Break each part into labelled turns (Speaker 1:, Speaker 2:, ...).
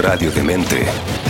Speaker 1: Radio Demente.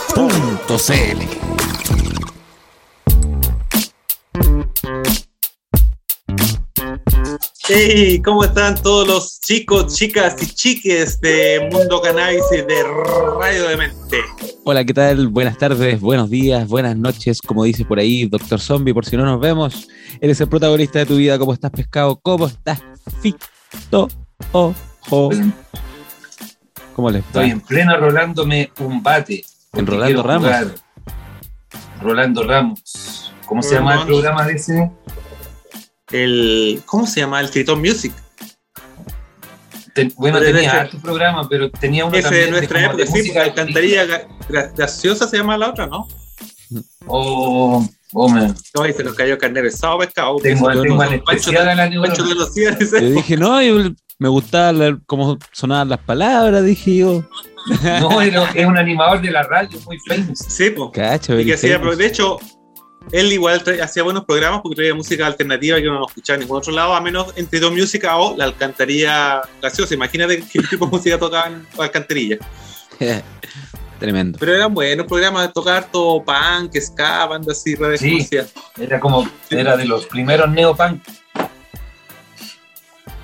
Speaker 2: radiodemente.cl.
Speaker 3: Hey, ¿cómo están todos los chicos, chicas y chiques de Mundo Cannabis y de Radio Demente?
Speaker 4: Hola, ¿qué tal? Buenas tardes, buenos días, buenas noches, como dice por ahí Doctor Zombie, por si no nos vemos. Eres el protagonista de tu vida, ¿cómo estás, pescado? ¿Cómo estás, Fito? Ojo. ¿Cómo les va?
Speaker 5: Estoy en pleno rolándome un bate.
Speaker 4: ¿En Rolando Ramos?
Speaker 5: jugar. Rolando Ramos. ¿Cómo se llama el programa de ese?
Speaker 3: El, ¿Cómo se llama? El Tritón Music.
Speaker 5: Ten- bueno,
Speaker 3: Pero
Speaker 5: tenía harto programa, pero tenía uno
Speaker 3: Ese
Speaker 5: también
Speaker 3: de nuestra
Speaker 5: como
Speaker 3: época, sí,
Speaker 5: música
Speaker 3: Alcantarilla Graciosa se llama la otra, ¿no?
Speaker 5: Oh, oh, man.
Speaker 3: No, ahí se nos cayó carne de sábado pescado.
Speaker 5: Tengo,
Speaker 3: Yo
Speaker 5: tengo
Speaker 3: no-
Speaker 5: al
Speaker 3: Pancho,
Speaker 5: especial a la.
Speaker 4: Yo dije, no, yo- me gustaba la- cómo sonaban las palabras, dije yo.
Speaker 5: No, era- es un animador de la radio muy famous.
Speaker 3: Sí, pues.
Speaker 4: Cacho,
Speaker 3: Y que hacía, de hecho, él igual hacía buenos programas porque traía música alternativa que uno no escuchaba en ningún otro lado, a menos entre dos música o la alcantarilla graciosa. Imagínate qué tipo de música tocaban la alcantarilla.
Speaker 4: Tremendo.
Speaker 3: Pero eran buenos programas de tocar todo punk, ska, banda así, redes
Speaker 5: Sí. Era como, era de los primeros neopunk.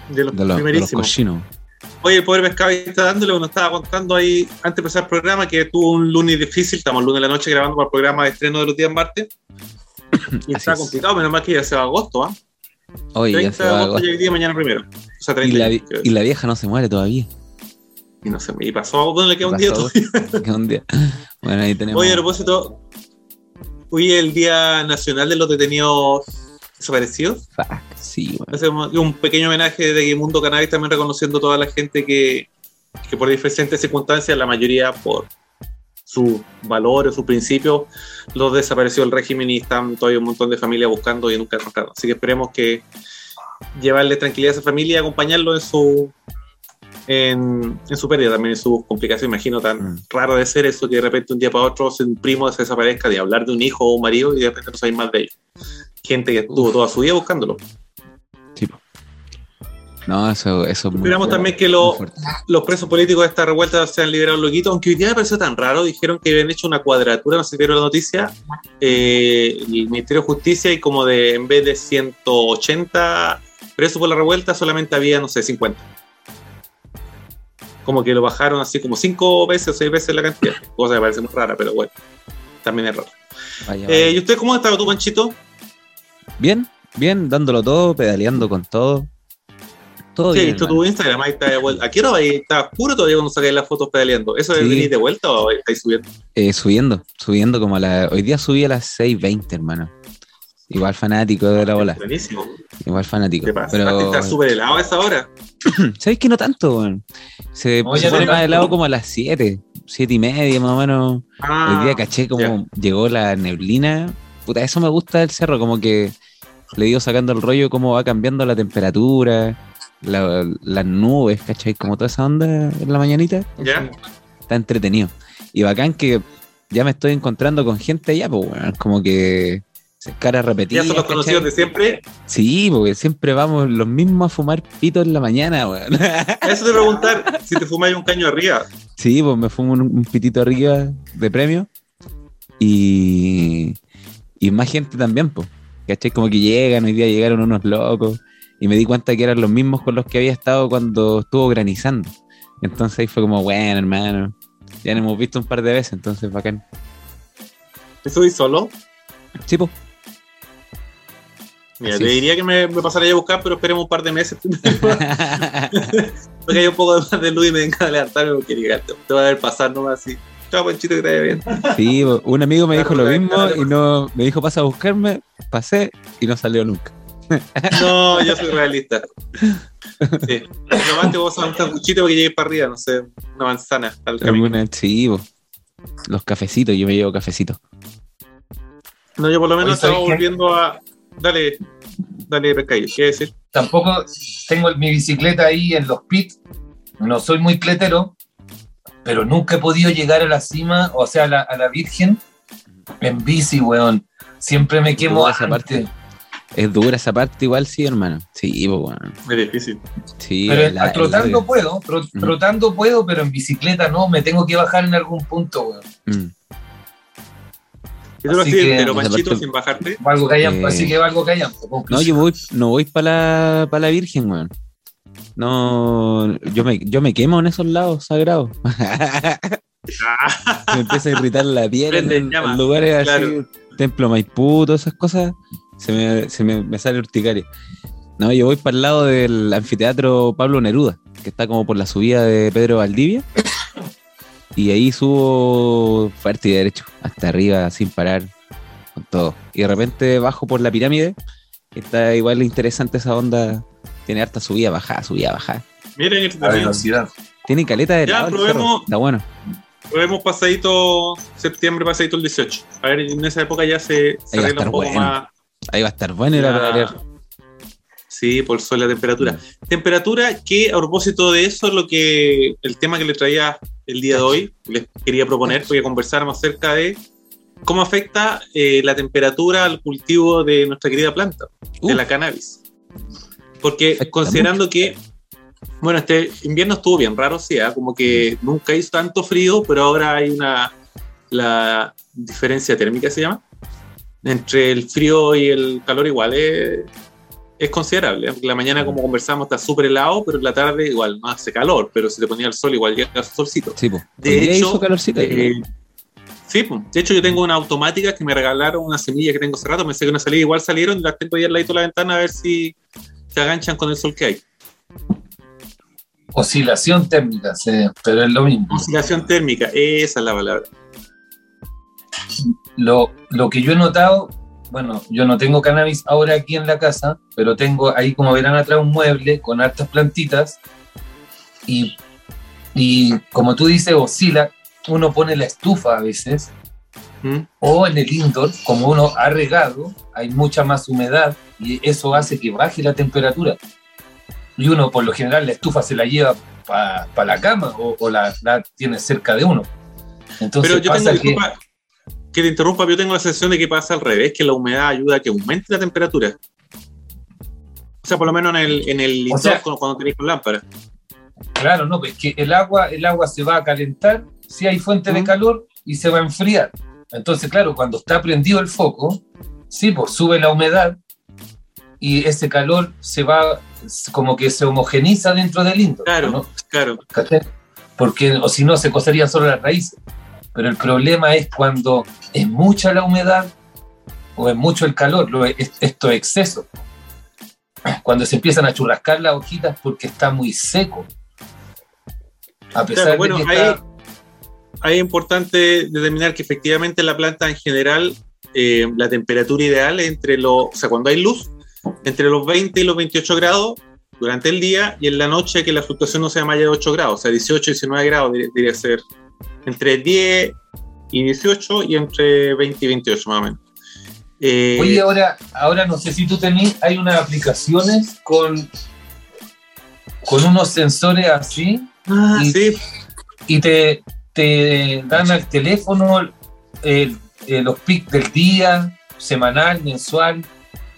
Speaker 3: De los
Speaker 4: De, los- de los
Speaker 3: primerísimos.
Speaker 4: cochinos.
Speaker 3: Oye, el pobre pescado ahí está dándole, nos estaba contando ahí antes de empezar el programa que tuvo un lunes difícil, estamos lunes de la noche grabando para el programa de estreno de los días martes. Y está
Speaker 4: es.
Speaker 3: complicado, menos mal que ya se va agosto, ¿ah?
Speaker 4: Oye, ya
Speaker 3: 30
Speaker 4: se
Speaker 3: de
Speaker 4: va
Speaker 3: agosto
Speaker 4: agosto.
Speaker 3: y hoy día mañana primero. O sea,
Speaker 4: Y
Speaker 3: 30
Speaker 4: la,
Speaker 3: quiero
Speaker 4: y la vieja no se muere todavía.
Speaker 3: Y no sé, y pasó, bueno, le queda un día todavía.
Speaker 4: Un día- Bueno, ahí tenemos.
Speaker 3: Oye, a propósito, hoy es el Día Nacional de los Detenidos Desaparecidos.
Speaker 4: Fuck, sí, bueno.
Speaker 3: Hacemos un pequeño homenaje de Mundo Cannabis también reconociendo a toda la gente que, que por diferentes circunstancias, la mayoría por sus valores, sus principios, los desapareció el régimen y están todavía un montón de familias buscando y nunca encontraron. Así que esperemos que llevarle tranquilidad a esa familia y acompañarlo en su en, en su pérdida también en sus complicaciones. Imagino tan
Speaker 4: Mm.
Speaker 3: raro de ser eso que de repente un día para otro un primo se desaparezca de hablar de un hijo o un marido y de repente no sabéis más de ellos. Gente que estuvo toda su vida buscándolo.
Speaker 4: Sí. No, eso, eso es muy
Speaker 3: Esperamos
Speaker 4: fuerte,
Speaker 3: también que lo- los presos políticos de esta revuelta sean liberados loquitos, aunque hoy día me pareció tan raro, dijeron que habían hecho una cuadratura, no sé si vieron la noticia, eh, el Ministerio de Justicia y como de, en vez de 180 presos por la revuelta, solamente había, no sé, 50. Como que lo bajaron así como cinco veces o seis veces la cantidad, cosa que parece muy rara, pero bueno, también es raro.
Speaker 4: Vaya,
Speaker 3: Eh. ¿Y usted cómo ha estado tú, Panchito?
Speaker 4: Bien, bien, dándolo todo, pedaleando con todo. Todo
Speaker 3: Sí, he
Speaker 4: bien.
Speaker 3: visto
Speaker 4: hermano.
Speaker 3: tu Instagram, ahí está de vuelta. ¿A qué hora ahí? ¿Está oscuro todavía cuando sacáis las fotos pedaleando? ¿Eso es
Speaker 4: Sí.
Speaker 3: venir de vuelta o estáis subiendo?
Speaker 4: Eh, subiendo, subiendo como a la. Hoy día subí a las 6.20, hermano. Igual fanático de la bola.
Speaker 3: Buenísimo.
Speaker 4: Igual fanático.
Speaker 3: ¿Qué pasa?
Speaker 4: Pero.
Speaker 3: Está súper helado a esa hora.
Speaker 4: ¿Sabéis que no tanto, weón? Se,
Speaker 5: no
Speaker 4: más
Speaker 5: tanto.
Speaker 4: helado como a las 7, 7 y media más o menos.
Speaker 3: Ah,
Speaker 4: Hoy día caché como
Speaker 3: ya.
Speaker 4: llegó la neblina. Puta, eso me gusta del cerro, como que le digo sacando el rollo cómo va cambiando la temperatura, la- las nubes, ¿cachai? Como toda esa onda en la mañanita.
Speaker 3: ¿Ya?
Speaker 4: Está entretenido. Y bacán que ya me estoy encontrando con gente allá, pues, weón, como que se cara
Speaker 3: Ya
Speaker 4: repetida.
Speaker 3: son los conocidos de siempre.
Speaker 4: Sí, porque siempre vamos los mismos a fumar pito en la mañana, weón.
Speaker 3: Eso te preguntar si te fumáis un caño arriba.
Speaker 4: Sí, pues me fumo un, un pitito arriba de premio. Y, y más gente también, pues. ¿Cachai? Como que llegan, hoy día llegaron unos locos. Y me di cuenta que eran los mismos con los que había estado cuando estuvo granizando. Entonces ahí fue como, bueno, hermano. Ya nos hemos visto un par de veces, entonces bacán.
Speaker 3: ¿Te subís solo?
Speaker 4: Sí, pues.
Speaker 3: Mira,
Speaker 4: Así
Speaker 3: te
Speaker 4: es.
Speaker 3: diría que me, me pasaría a buscar, pero esperemos un par de meses porque hay un poco más de luz y me venga a levantarme porque diga, te, te va a ver pasar nomás así. Chao, Panchito, que te vaya bien.
Speaker 4: Sí, un amigo me dijo lo mismo y no me dijo pasa a buscarme, pasé y no salió nunca.
Speaker 3: No, yo soy realista. Sí. Lo más te vos a un sanguchito para que llegue para arriba, no sé, una manzana al camino.
Speaker 4: Sí. Los cafecitos, yo me llevo cafecitos.
Speaker 3: No, yo por lo menos estaba volviendo a. Dale, dale, Pescadillo, ¿qué decir?
Speaker 5: Tampoco tengo mi bicicleta ahí en los pits. No soy muy cletero, pero nunca he podido llegar a la cima, o sea, a la, a la Virgen, en bici, weón. Siempre me quemo
Speaker 4: esa
Speaker 5: antes.
Speaker 4: parte. Es dura esa parte igual, sí, hermano. Sí, pues bueno.
Speaker 3: Es difícil.
Speaker 4: Sí,
Speaker 5: Pero
Speaker 4: la-
Speaker 5: trotando puedo, tro- trotando puedo, pero en bicicleta no, me tengo que bajar en algún punto, weón.
Speaker 4: Mm.
Speaker 5: Así que-
Speaker 4: Esa
Speaker 3: Panchito,
Speaker 4: parte-
Speaker 3: sin bajarte.
Speaker 5: Valgo callan,
Speaker 4: Eh,
Speaker 5: así que valgo callan.
Speaker 4: No, yo voy, no voy para la, pa' la Virgen, weón. No, yo me, yo me quemo en esos lados sagrados. Me empieza a irritar la piel en, lugares así. Templo Maipú, todas esas cosas, se me, se me, me sale urticaria. No, yo voy para el lado del anfiteatro Pablo Neruda, que está como por la subida de Pedro Valdivia. Y ahí subo fuerte y derecho, hasta arriba, sin parar, con todo. Y de repente bajo por la pirámide, está igual interesante esa onda. Tiene harta subida, bajada, subida, bajada.
Speaker 3: miren,
Speaker 5: A
Speaker 3: entretenido.
Speaker 5: velocidad.
Speaker 4: Tiene caleta de
Speaker 3: Ya,
Speaker 4: lado el
Speaker 3: probemos.
Speaker 4: cerro, Está bueno.
Speaker 3: Probemos pasadito septiembre, pasadito el 18. A ver, en esa época ya se, se
Speaker 4: Ahí va a
Speaker 3: arregla
Speaker 4: estar
Speaker 3: un poco
Speaker 4: bueno.
Speaker 3: más.
Speaker 4: Ahí va a estar bueno ir a
Speaker 3: la-
Speaker 4: pedalear.
Speaker 3: Sí, por sobre la temperatura.
Speaker 4: Mm.
Speaker 3: Temperatura que, a propósito de eso, es lo que el tema que le traía el día de hoy, les quería proponer, porque conversáramos acerca de cómo afecta eh, la temperatura al cultivo de nuestra querida planta, de
Speaker 4: Uh.
Speaker 3: la cannabis. Porque considerando que, bueno, este invierno estuvo bien raro, sí, ¿ah? como que nunca hizo tanto frío, pero ahora hay una, la diferencia térmica se llama, entre el frío y el calor igual es, es considerable. ¿eh? La mañana, como conversamos, está súper helado, pero en la tarde igual no hace calor, pero si te ponía el sol igual llega su solcito.
Speaker 4: Sí, pues.
Speaker 3: De hecho,
Speaker 4: hizo calorcito.
Speaker 3: Eh, sí, pues. de hecho yo tengo una automática que me regalaron una semilla que tengo hace rato, pensé que no salía, igual salieron, las tengo ahí al ladito de la ventana a ver si se aganchan con el sol que hay.
Speaker 5: Oscilación térmica, sí, pero es lo mismo.
Speaker 3: Oscilación térmica, esa es la palabra.
Speaker 5: Lo, lo que yo he notado, bueno, yo no tengo cannabis ahora aquí en la casa, pero tengo ahí, como verán atrás, un mueble con hartas plantitas y, y como tú dices, oscila. Uno pone la estufa a veces
Speaker 3: ¿Mm?
Speaker 5: o en el indoor, como uno ha regado, hay mucha más humedad y eso hace que baje la temperatura. Y uno, por lo general, la estufa se la lleva para la cama o, o la, la tiene cerca de uno. Entonces
Speaker 3: Pero yo
Speaker 5: pasa
Speaker 3: tengo,
Speaker 5: que...
Speaker 3: disculpa, que te interrumpa, yo tengo la sensación de que pasa al revés, que la humedad ayuda a que aumente la temperatura. O sea, por lo menos en el, en el indoor,
Speaker 5: sea-
Speaker 3: cuando, cuando tenéis con lámpara.
Speaker 5: Claro, no, pues que el agua, el agua se va a calentar si hay fuente de
Speaker 3: Ujú.
Speaker 5: calor y se va a enfriar. Entonces, claro, cuando está prendido el foco, sí, pues sube la humedad y ese calor se va, como que se homogeniza dentro del indoor.
Speaker 3: Claro.
Speaker 5: ¿no?
Speaker 3: Claro.
Speaker 5: Porque, o si no, se cocerían solo las raíces. Pero el problema es cuando es mucha la humedad o es mucho el calor, lo, es- estos excesos. Cuando se empiezan a churrascar las hojitas porque está muy seco. A pesar
Speaker 3: Claro, bueno,
Speaker 5: de que está,
Speaker 3: ahí es importante determinar que efectivamente la planta en general, eh, la temperatura ideal es entre los, o sea, cuando hay luz, entre los 20 y los 28 grados durante el día y en la noche que la fluctuación no sea más allá de 8 grados, o sea, 18 y 19 grados debería ser entre 10 y 18 y entre 20 y 28 más o menos. Eh,
Speaker 5: Oye, ahora, ahora no sé si tú tenés, hay unas aplicaciones con, con unos sensores así
Speaker 3: ah,
Speaker 5: y-
Speaker 3: sí,
Speaker 5: y te, te dan al teléfono el- eh, los pics del día, semanal, mensual.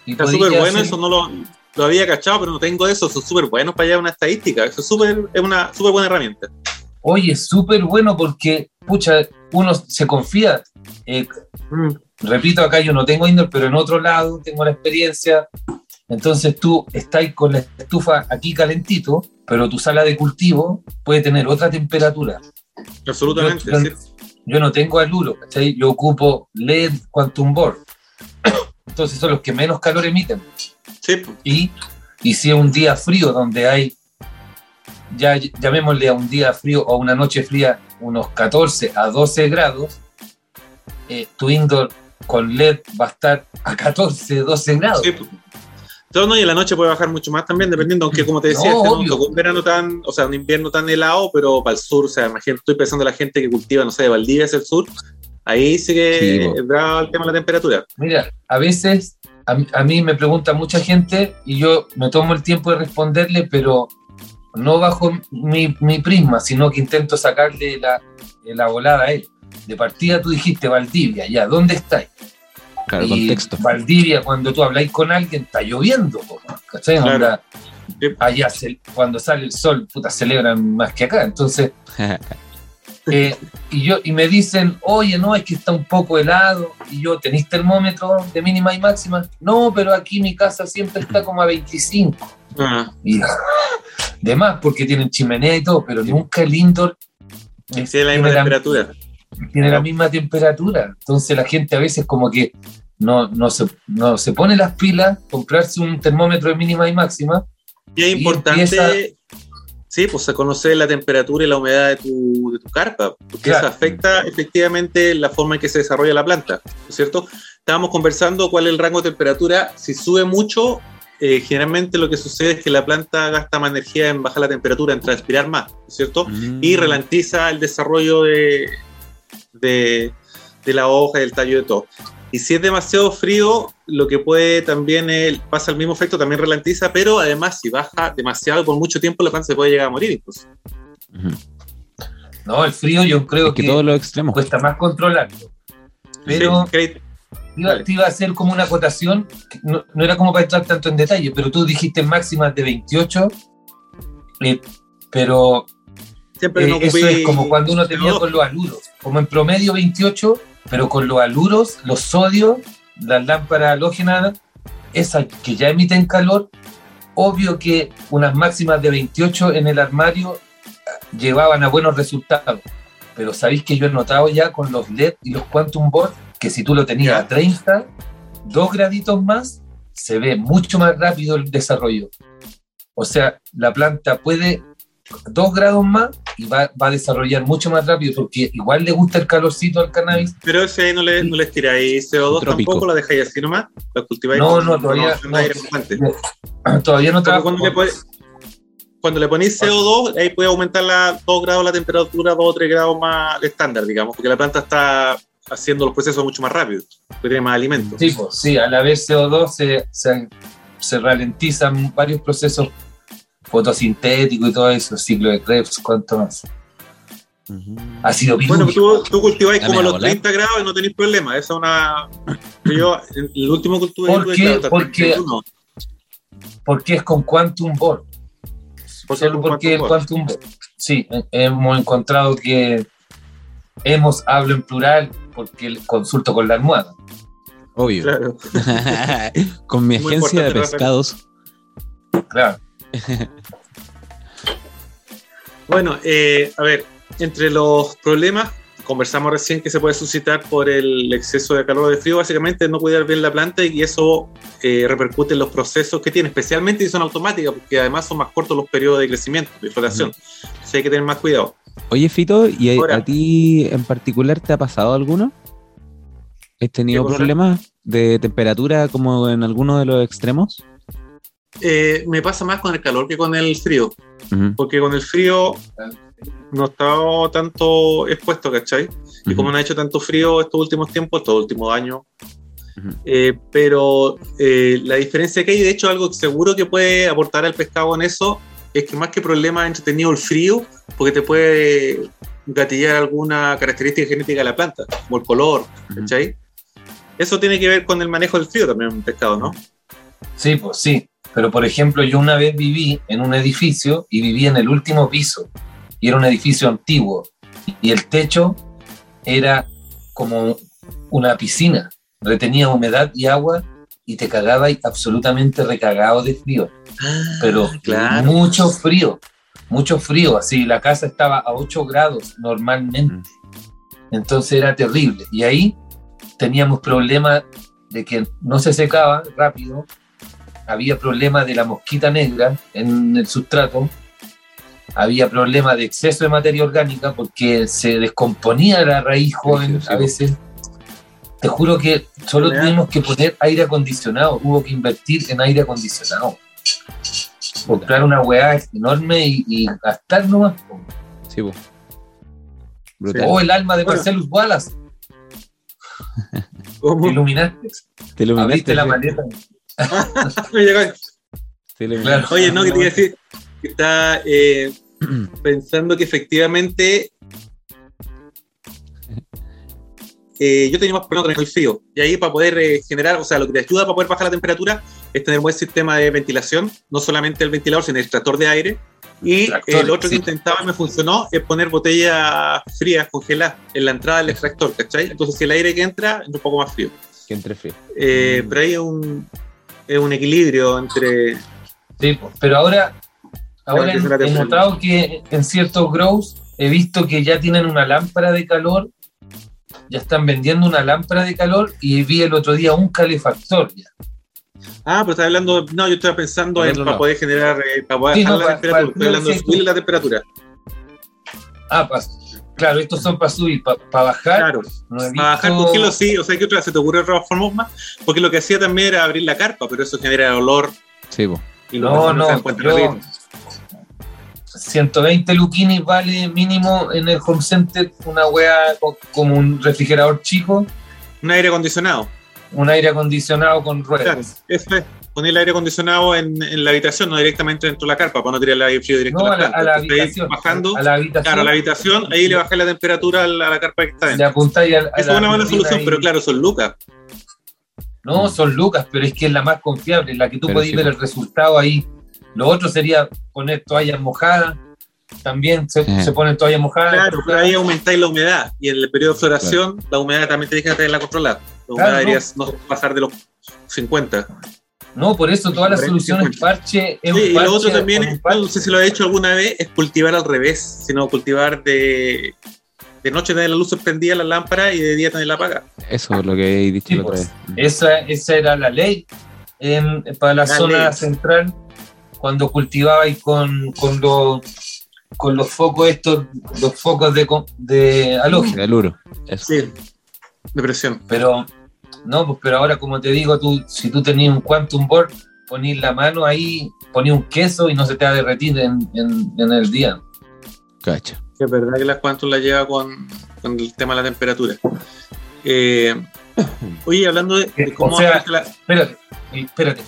Speaker 5: Y
Speaker 3: está súper bueno,
Speaker 5: hacer-
Speaker 3: eso no lo, lo había cachado, pero no tengo eso, eso es súper bueno para allá una estadística, eso es súper, es una súper buena herramienta.
Speaker 5: Oye, es súper bueno porque, pucha, uno se confía. Eh, repito, acá yo no tengo indoor, pero en otro lado tengo la experiencia. Entonces tú estás con la estufa aquí calentito, pero tu sala de cultivo puede tener otra temperatura.
Speaker 3: Absolutamente,
Speaker 5: Yo-
Speaker 3: sí.
Speaker 5: Yo no tengo aluro, ¿cachai? Yo ocupo LED Quantum Board. Entonces son los que menos calor emiten.
Speaker 3: Sí.
Speaker 5: Y, y si es un día frío donde hay, ya llamémosle a un día frío o una noche fría, unos 14 a 12 grados, eh, tu indoor con LED va a estar a 14, 12 grados.
Speaker 3: Sí, Todo no, y en la noche puede bajar mucho más también, dependiendo, aunque como te decía,
Speaker 5: No,
Speaker 3: este no un verano tan, o sea, un invierno tan helado, pero para el sur, o sea, imagínate, estoy pensando en la gente que cultiva, no sé, de Valdivia hacia el sur, ahí sí que
Speaker 4: Sí, po.
Speaker 3: es bravo el tema de la temperatura.
Speaker 5: Mira, a veces a, mí- a mí me pregunta mucha gente y yo me tomo el tiempo de responderle, pero no bajo mi, mi prisma, sino que intento sacarle la, la volada a él. De partida tú dijiste Valdivia, ya, ¿dónde estáis?
Speaker 4: Claro,
Speaker 5: Y
Speaker 4: contexto.
Speaker 5: Valdivia, cuando tú habláis con alguien, está lloviendo, ¿cachai?
Speaker 3: Claro.
Speaker 5: Onda, allá se- cuando sale el sol, puta, celebran más que acá. Entonces, eh, y, yo, y me dicen, oye, no, es que está un poco helado. Y yo, ¿tenéis termómetro de mínima y máxima? No, pero aquí mi casa siempre está como a 25.
Speaker 3: Ah,
Speaker 5: Y de más, porque tienen chimenea y todo, pero nunca el indoor
Speaker 3: sí, es la misma
Speaker 5: tiene, la,
Speaker 3: temperatura.
Speaker 5: tiene la misma temperatura. Entonces la gente a veces como que no, no, se, no se pone las pilas, comprarse un termómetro de mínima y máxima.
Speaker 3: Y es
Speaker 5: Y
Speaker 3: importante,
Speaker 5: empieza-
Speaker 3: sí, pues a conocer la temperatura y la humedad de tu, de tu carpa, porque
Speaker 5: Claro.
Speaker 3: eso afecta efectivamente la forma en que se desarrolla la planta, ¿no es cierto? Estábamos conversando cuál es el rango de temperatura, si sube mucho, eh, generalmente lo que sucede es que la planta gasta más energía en bajar la temperatura, en transpirar más, ¿no es cierto?
Speaker 4: Mm.
Speaker 3: Y ralentiza el desarrollo de, de, de la hoja y del tallo de todo. Y si es demasiado frío, lo que puede también es- pasa el mismo efecto, también ralentiza, pero además si baja demasiado por mucho tiempo, la planta se puede llegar a morir incluso.
Speaker 5: No, el frío yo creo
Speaker 4: Es que
Speaker 5: que,
Speaker 4: todos los extremos.
Speaker 5: cuesta más controlarlo. Pero
Speaker 3: Sí, que-
Speaker 5: te iba, te iba a hacer como una acotación, que no, no era como para entrar tanto en detalle, pero tú dijiste máximas de 28, eh, pero
Speaker 3: siempre
Speaker 5: eh,
Speaker 3: no
Speaker 5: eso es como cuando uno tenía
Speaker 3: CO2.
Speaker 5: con los aluros, como en promedio 28, pero con los aluros, los sodios, las lámparas halógenas, esas que ya emiten calor, obvio que unas máximas de 28 en el armario eh, llevaban a buenos resultados. Pero sabéis que yo he notado ya con los LED y los Quantum Board que si tú lo tenías a 30, dos graditos más, se ve mucho más rápido el desarrollo. O sea, la planta puede dos grados más y va, va a desarrollar mucho más rápido porque igual le gusta el calorcito al cannabis.
Speaker 3: Pero ese no le, no les tiráis CO2
Speaker 4: Trópico.
Speaker 3: tampoco, la dejáis así nomás, la cultiváis
Speaker 5: No,
Speaker 3: con-
Speaker 5: no, todavía
Speaker 3: con
Speaker 5: no.
Speaker 3: aire mojante.
Speaker 5: Todavía no trabajo.
Speaker 3: cuando le, pones- cuando le ponéis CO2, ahí puede aumentar la 2 grados la temperatura, 2 o 3 grados más estándar, digamos, porque la planta está haciendo los procesos mucho más rápido, porque tiene más alimentos.
Speaker 5: Sí, pues, sí, al haber CO2 se, se, se ralentizan varios procesos fotosintéticos y todo eso, ciclo de Krebs, cuánto más.
Speaker 4: Ujú.
Speaker 5: Ácido
Speaker 3: Bueno, tú, tú cultiváis como a los
Speaker 4: media bola.
Speaker 3: 30 grados y no tenéis problema. Esa es una. Yo, el último cultivo
Speaker 5: ¿Por qué? Porque-
Speaker 3: 31.
Speaker 5: porque es con Quantum Board.
Speaker 3: ¿Por qué
Speaker 5: Solo porque el
Speaker 3: Quantum
Speaker 5: Quantum Board. Sí, eh, hemos encontrado que hemos, hablo en plural, porque consulto con la almohada.
Speaker 4: Obvio.
Speaker 3: Claro.
Speaker 4: Con mi agencia de pescados.
Speaker 5: Claro.
Speaker 3: Bueno, eh, a ver, entre los problemas, conversamos recién que se puede suscitar por el exceso de calor o de frío, básicamente no cuidar bien la planta y eso eh, repercute en los procesos que tiene, especialmente si son automáticas, porque además son más cortos los periodos de crecimiento, de floración. Entonces hay que tener más cuidado.
Speaker 4: Oye, Fito, ¿y a,
Speaker 3: Ahora.
Speaker 4: a ti en particular te ha pasado alguno? ¿Has tenido problemas de temperatura como en alguno de los extremos?
Speaker 3: Eh, me pasa más con el calor que con el frío, porque con el frío no he estado tanto expuesto, ¿cachai? Y
Speaker 4: ujú.
Speaker 3: como no ha hecho tanto frío estos últimos tiempos, estos últimos años, eh, pero eh, la diferencia que hay, de hecho, algo seguro que puede aportar al pescado en eso, es que más que problema entretenido el frío, porque te puede gatillar alguna característica genética de la planta, como el color. ¿cachai? Eso tiene que ver con el manejo del frío también en el pescado, ¿no?
Speaker 5: Sí, pues sí. Pero por ejemplo, yo una vez viví en un edificio y viví en el último piso. Y era un edificio antiguo. Y el techo era como una piscina. Retenía humedad y agua y te cagaba y absolutamente recagado de frío. Pero
Speaker 3: claro.
Speaker 5: mucho frío. Mucho frío. Así, la casa estaba a 8 grados normalmente.
Speaker 4: Mm.
Speaker 5: Entonces era terrible. Y ahí teníamos problemas de que no se secaba rápido. Había problemas de la mosquita negra en el sustrato. Había problemas de exceso de materia orgánica porque se descomponía la raíz joven
Speaker 4: sí,
Speaker 5: a
Speaker 4: sí.
Speaker 5: veces. te juro que solo tuvimos que poner aire acondicionado, hubo que invertir en aire acondicionado. Comprar una weá enorme y, y gastar nomás.
Speaker 4: Sí, po. Brutal.
Speaker 5: Oh, el alma de
Speaker 3: Bueno.
Speaker 5: Marcelus Wallace,
Speaker 3: ¿Cómo?
Speaker 5: te iluminaste,
Speaker 4: Te iluminaste,
Speaker 5: abriste la maleta.
Speaker 4: Iluminaste.
Speaker 5: Claro.
Speaker 3: Oye, no, que te iba a decir que está eh, pensando que efectivamente eh, yo tenía más problemas con el frío. Y ahí para poder eh, generar, o sea, lo que te ayuda para poder bajar la temperatura es tener un buen sistema de ventilación, no solamente el ventilador, sino el extractor de aire. Y
Speaker 5: Extractor,
Speaker 3: el otro
Speaker 5: sí.
Speaker 3: que intentaba y me funcionó es poner botellas frías, congeladas, en la entrada del extractor, ¿cachai? Entonces, si el aire que entra, entra un poco más frío.
Speaker 4: Que entre frío.
Speaker 3: Eh, pero ahí es un, es un equilibrio entre.
Speaker 5: Sí, pero ahora, ahora he, notado que en ciertos grows he visto que ya tienen una lámpara de calor, ya están vendiendo una lámpara de calor y vi el otro día un calefactor ya.
Speaker 3: Ah, pero estaba hablando. No, yo estaba pensando en para poder generar. eh, para poder
Speaker 5: Sí,
Speaker 3: bajar
Speaker 5: no,
Speaker 3: la temperatura. Estoy hablando de subir la temperatura.
Speaker 5: Ah, pa- claro, estos son para subir, para bajar.
Speaker 3: Claro.
Speaker 5: no he
Speaker 3: Para bajar con kilos sí. O sea, ¿qué otra se te ocurre otra forma más? Porque lo que hacía también era abrir la carpa, pero eso genera olor.
Speaker 4: Sí.
Speaker 3: Y los
Speaker 5: No, no, yo-
Speaker 3: rápido.
Speaker 5: 120 luquinis vale mínimo en el home center una wea co- como un refrigerador chico,
Speaker 3: Un aire acondicionado.
Speaker 5: Un aire acondicionado con
Speaker 3: Claro.
Speaker 5: ruedas.
Speaker 3: Eso es. Poner el aire acondicionado en, en la habitación, no directamente dentro de la carpa, para no tirar el aire frío directo
Speaker 5: No,
Speaker 3: a
Speaker 5: a
Speaker 3: la
Speaker 5: a
Speaker 3: Entonces,
Speaker 5: habitación.
Speaker 3: Bajando.
Speaker 5: a la habitación.
Speaker 3: Claro, a la habitación, ahí le bajáis la temperatura a la, a la carpa que está
Speaker 5: le
Speaker 3: dentro.
Speaker 5: apuntáis a, a
Speaker 3: Esa es una buena solución, pero claro, son lucas.
Speaker 5: No, son lucas, pero es que es la más confiable, la que tú
Speaker 4: Pero
Speaker 5: podés
Speaker 4: sí,
Speaker 5: ver el resultado ahí. Lo otro sería poner toallas mojadas. También se,
Speaker 4: Sí.
Speaker 5: se ponen toallas mojadas.
Speaker 3: Claro, pero ahí aumentáis la humedad y en el periodo de floración la humedad también tenéis que tenerla controlada.
Speaker 5: Claro,
Speaker 3: no pasar de los 50.
Speaker 5: No, por eso todas las
Speaker 3: 40,
Speaker 5: soluciones
Speaker 3: 50.
Speaker 5: parche es
Speaker 3: Sí,
Speaker 5: un
Speaker 3: y
Speaker 5: parche
Speaker 3: lo otro también, es, no sé si lo he hecho alguna vez, es cultivar al revés, sino cultivar de, de noche tener la luz prendida, la lámpara, y de día tener la apaga.
Speaker 4: Eso es lo que he dicho
Speaker 5: Sí,
Speaker 4: la otra
Speaker 5: pues.
Speaker 4: vez.
Speaker 5: Esa, esa era la ley en- para la,
Speaker 3: La
Speaker 5: zona
Speaker 3: ley.
Speaker 5: central cuando cultivabais con, con, los, con los focos estos, los focos de, de halógeno.
Speaker 4: De aluro. Eso.
Speaker 3: Sí, depresión.
Speaker 5: Pero no, pues pero ahora como te digo, tú, si tú tenías un quantum board, ponís la mano ahí, ponís un queso y no se te va a derretir en, en- en el día.
Speaker 4: Cacha.
Speaker 3: Es verdad que las cuantos la lleva con, con el tema de la temperatura. Eh, oye, hablando de, de cómo
Speaker 5: O sea,
Speaker 3: la-
Speaker 5: Espérate, espérate,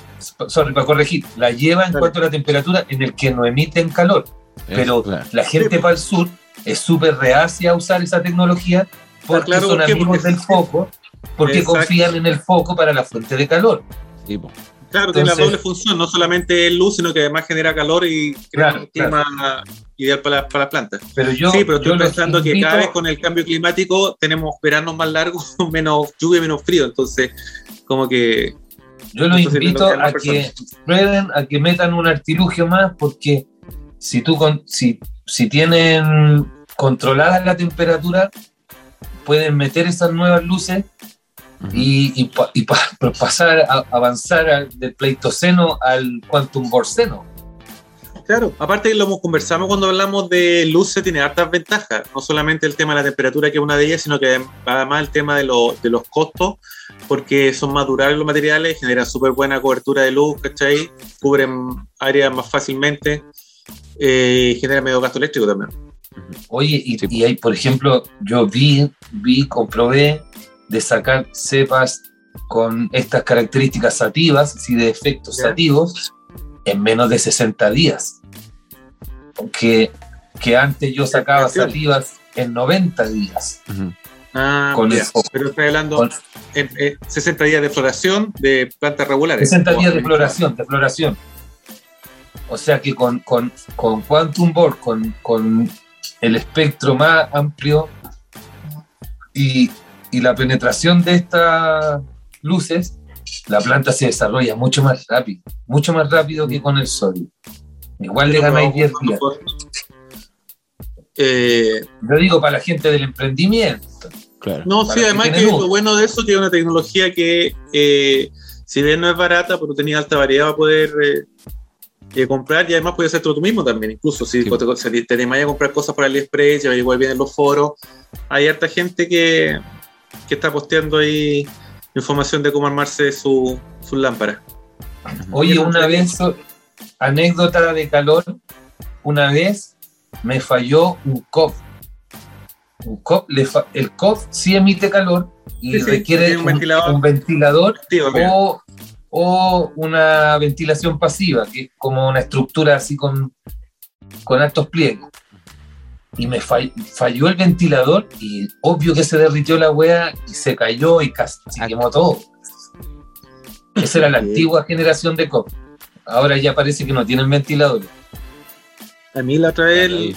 Speaker 5: sorry, para corregir, la lleva en
Speaker 3: Dale.
Speaker 5: cuanto a la temperatura en el que no emiten calor. Pero
Speaker 4: Eso, claro.
Speaker 5: la gente para el sur es súper reacia a usar esa tecnología porque
Speaker 3: claro,
Speaker 5: son amigos
Speaker 3: Porque-
Speaker 5: del foco, porque
Speaker 3: Exacto.
Speaker 5: confían en el foco para la fuente de calor.
Speaker 4: Sí.
Speaker 3: Claro, tiene la doble función, no solamente es luz, sino que además genera calor y crea
Speaker 5: Claro,
Speaker 3: un clima ideal para, para las plantas.
Speaker 5: Pero yo,
Speaker 3: sí, pero estoy
Speaker 5: yo
Speaker 3: pensando que cada vez con el cambio climático tenemos veranos más largos, menos lluvia, menos frío. Entonces, como que
Speaker 5: Yo los invito a que prueben, a que metan un artilugio más, porque si tú con, si, si tienen controlada la temperatura, pueden meter esas nuevas luces Y, y pa- y pa- pasar a avanzar al- del pleistoceno al quantum borceno.
Speaker 3: Claro, aparte lo conversamos cuando hablamos de luces, tiene hartas ventajas, no solamente el tema de la temperatura que es una de ellas, sino que además el tema de, lo- de los costos, porque son más durables los materiales, generan súper buena cobertura de luz, ¿cachai? Cubren áreas más fácilmente eh, y generan medio gasto eléctrico también.
Speaker 5: Oye, y,
Speaker 4: Sí.
Speaker 5: y ahí, por ejemplo, yo vi, vi, comprobé de sacar cepas con estas características sativas, así de efectos sativos, en menos de 60 días. Que, que antes yo sacaba sativas en 90 días.
Speaker 3: Ah,
Speaker 5: Con
Speaker 3: pero estoy hablando
Speaker 5: Con
Speaker 3: en, eh, 60 días de floración de plantas regulares.
Speaker 5: 60 días de
Speaker 3: O-
Speaker 5: floración, de floración. O sea que con, con, con Quantum Board, con, con el espectro más amplio y, y la penetración de estas luces, la planta se desarrolla mucho más rápido, mucho más rápido que con el sodio. Igual le ganáis 10 días.
Speaker 3: Eh,
Speaker 5: Yo digo para la gente del emprendimiento.
Speaker 4: Claro.
Speaker 3: No, sí, además que lo bueno de eso que es una tecnología que, eh, si bien no es barata, pero tenía alta variedad para poder eh, eh, comprar y además puedes hacerlo tú mismo también. Incluso si
Speaker 4: Sí.
Speaker 3: te, te animas a comprar cosas por AliExpress, ya igual vienen los foros. Hay harta gente que, que está posteando ahí información de cómo armarse su, su lámpara.
Speaker 5: Oye, una vez, anécdota de calor, una vez me falló un COF. Un COF le fa- el COF sí emite calor y
Speaker 3: Sí,
Speaker 5: requiere
Speaker 3: un
Speaker 5: un,
Speaker 3: ventilador.
Speaker 5: un o, o una ventilación pasiva, que es como una estructura así con, con altos pliegues. Y me fall- falló el ventilador y obvio que se derritió la wea y se cayó y casi se
Speaker 4: Ah.
Speaker 5: quemó todo. Esa era la antigua generación de COP. Ahora ya parece que no tienen ventiladores.
Speaker 3: A mí la otra vez el,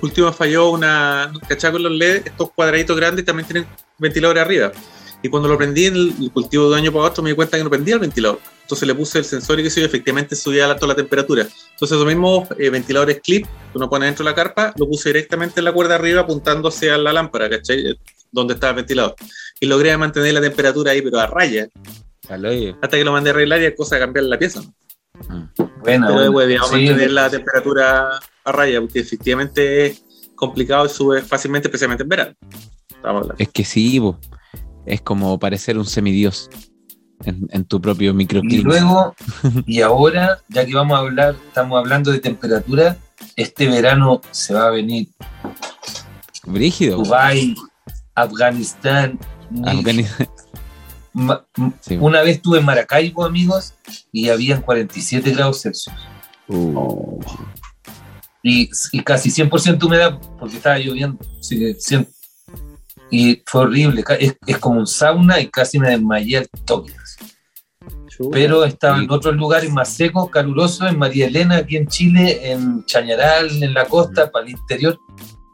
Speaker 3: cultivo falló una ¿cachai? con los LED, estos cuadraditos grandes también tienen ventiladores arriba. Y cuando lo prendí en el, cultivo de un año para otro me di cuenta que no prendía el ventilador. Entonces le puse el sensor y que se efectivamente subía alto la temperatura. Entonces esos mismos eh, ventiladores clip que uno pone dentro de la carpa, lo puse directamente en la cuerda arriba apuntándose a la lámpara, ¿cachai? Donde está el ventilador. Y logré mantener la temperatura ahí, pero a raya.
Speaker 4: Salud.
Speaker 3: Hasta que lo mandé a arreglar y es cosa de cambiar la pieza. ¿no?
Speaker 5: Buena,
Speaker 3: Pero es
Speaker 5: buena.
Speaker 3: hueveado
Speaker 5: Sí,
Speaker 3: mantener la temperatura a raya, porque efectivamente es complicado y sube fácilmente, especialmente en verano.
Speaker 4: Es que sí, po. Es como parecer un semidios en, en tu propio
Speaker 5: Y
Speaker 4: microclima.
Speaker 5: luego, y ahora, ya que vamos a hablar, estamos hablando de temperatura, este verano se va a venir
Speaker 4: Brígido.
Speaker 5: Dubái, Afganistán.
Speaker 4: Afganistán. Sí.
Speaker 5: Una vez estuve en Maracaibo, amigos, y habían 47 grados Celsius.
Speaker 4: Uh,
Speaker 5: Y, y casi 100% humedad porque estaba lloviendo. Así que cien- y fue horrible. Es, es como un sauna y casi me desmayé al toque. Pero estaba en otros lugares más secos, calurosos, en María Elena, aquí en Chile, en Chañaral, en la costa, para el interior.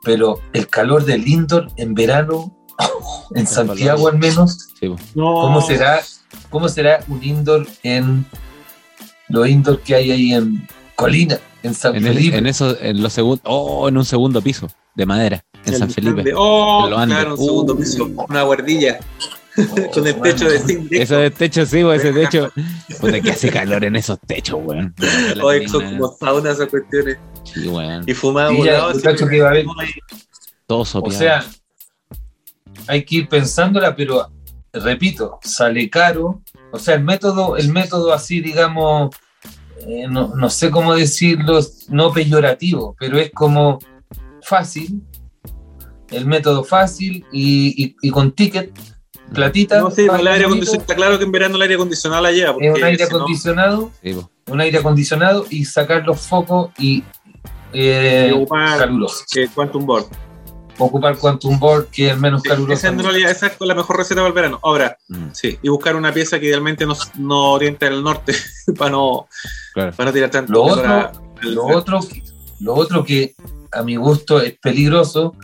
Speaker 5: Pero el calor del indoor en verano, en Santiago al menos. ¿cómo será, ¿cómo será un indoor en los indoor que hay ahí en Colina, en San
Speaker 4: en, el-
Speaker 5: Felipe?
Speaker 4: en eso, en los segundos, oh, en un segundo piso de madera, en
Speaker 3: El
Speaker 4: San Felipe.
Speaker 3: de- Oh,
Speaker 4: En
Speaker 3: claro, un segundo
Speaker 4: Uh.
Speaker 3: piso. Una guardilla con el techo de zinc.
Speaker 4: Eso de techo, sí, po, ese techo. Puta, que hace calor en esos techos, weón.
Speaker 3: Hoy son como saunas esas cuestiones.
Speaker 4: Sí.
Speaker 3: Y fumado
Speaker 5: Sí, ya, muchacho, que va a haber-
Speaker 4: Todo
Speaker 5: O sea, hay que ir pensándola, pero repito, sale caro. O sea, el método, el método así, digamos, eh, no, no sé cómo decirlo, no peyorativo, pero es como fácil, el método fácil y, y- y con ticket, platita.
Speaker 3: No, sí,
Speaker 5: paga
Speaker 3: el aire
Speaker 5: bonito,
Speaker 3: acondicionado. Está claro que en verano el aire acondicionado la lleva.
Speaker 5: es un aire
Speaker 3: si no-
Speaker 5: acondicionado,
Speaker 4: po.
Speaker 5: un aire acondicionado y sacar los focos y eh,
Speaker 3: ocupar
Speaker 5: calurosos.
Speaker 3: eh, Quantum Board.
Speaker 5: Ocupar Quantum Board, que es menos
Speaker 3: Sí,
Speaker 5: caluroso.
Speaker 3: Esa en realidad esa es la mejor receta para el verano. Ahora,
Speaker 4: Mm,
Speaker 3: sí, y buscar una pieza que idealmente no, no oriente al norte para no,
Speaker 4: claro.
Speaker 3: para no tirar tanto.
Speaker 5: Lo otro- Lo otro, lo otro que a mi gusto es peligroso,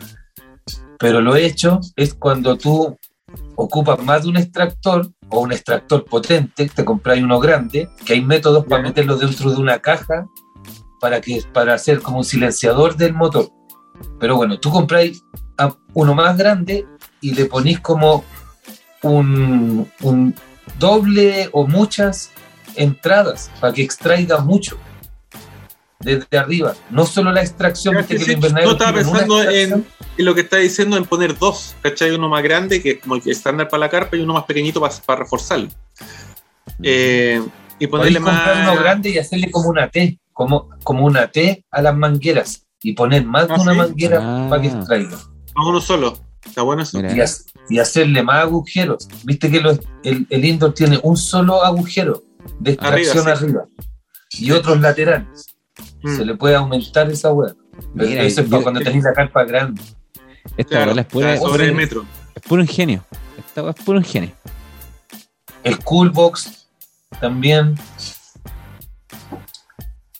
Speaker 5: pero lo he hecho, es cuando tú ocupas más de un extractor o un extractor potente, te compras uno grande, que hay métodos para meterlo dentro de una caja para, que, para hacer como un silenciador del motor. Pero bueno, tú compráis uno más grande y le ponís como un, un doble o muchas entradas para que extraiga mucho desde arriba. No solo la extracción, viste que
Speaker 3: sí. Yo estaba pensando. Y lo que está diciendo en poner dos, ¿cachai? Uno más grande, que es como el estándar para la carpa, y uno más pequeñito para, para reforzarlo. Eh, y ponerle más.
Speaker 5: uno grande y hacerle como una T, como, como una T a las mangueras y poner más de
Speaker 3: Ah,
Speaker 5: una
Speaker 3: ¿sí?
Speaker 5: manguera
Speaker 4: Ah.
Speaker 5: para que extraiga.
Speaker 3: más uno solo. Está bueno eso.
Speaker 5: Y, ha- y hacerle más agujeros. Viste que los- el, el indoor tiene un solo agujero de extracción
Speaker 3: Arriba, sí.
Speaker 5: arriba, y otros laterales.
Speaker 3: Mm.
Speaker 5: Se le puede aumentar esa hueá.
Speaker 4: Mira,
Speaker 5: eso es para cuando tenéis la carpa grande.
Speaker 4: Esta
Speaker 3: Claro,
Speaker 4: es, pura-
Speaker 3: está sobre el metro.
Speaker 4: es puro ingenio. Esta es puro ingenio.
Speaker 5: El cool box también.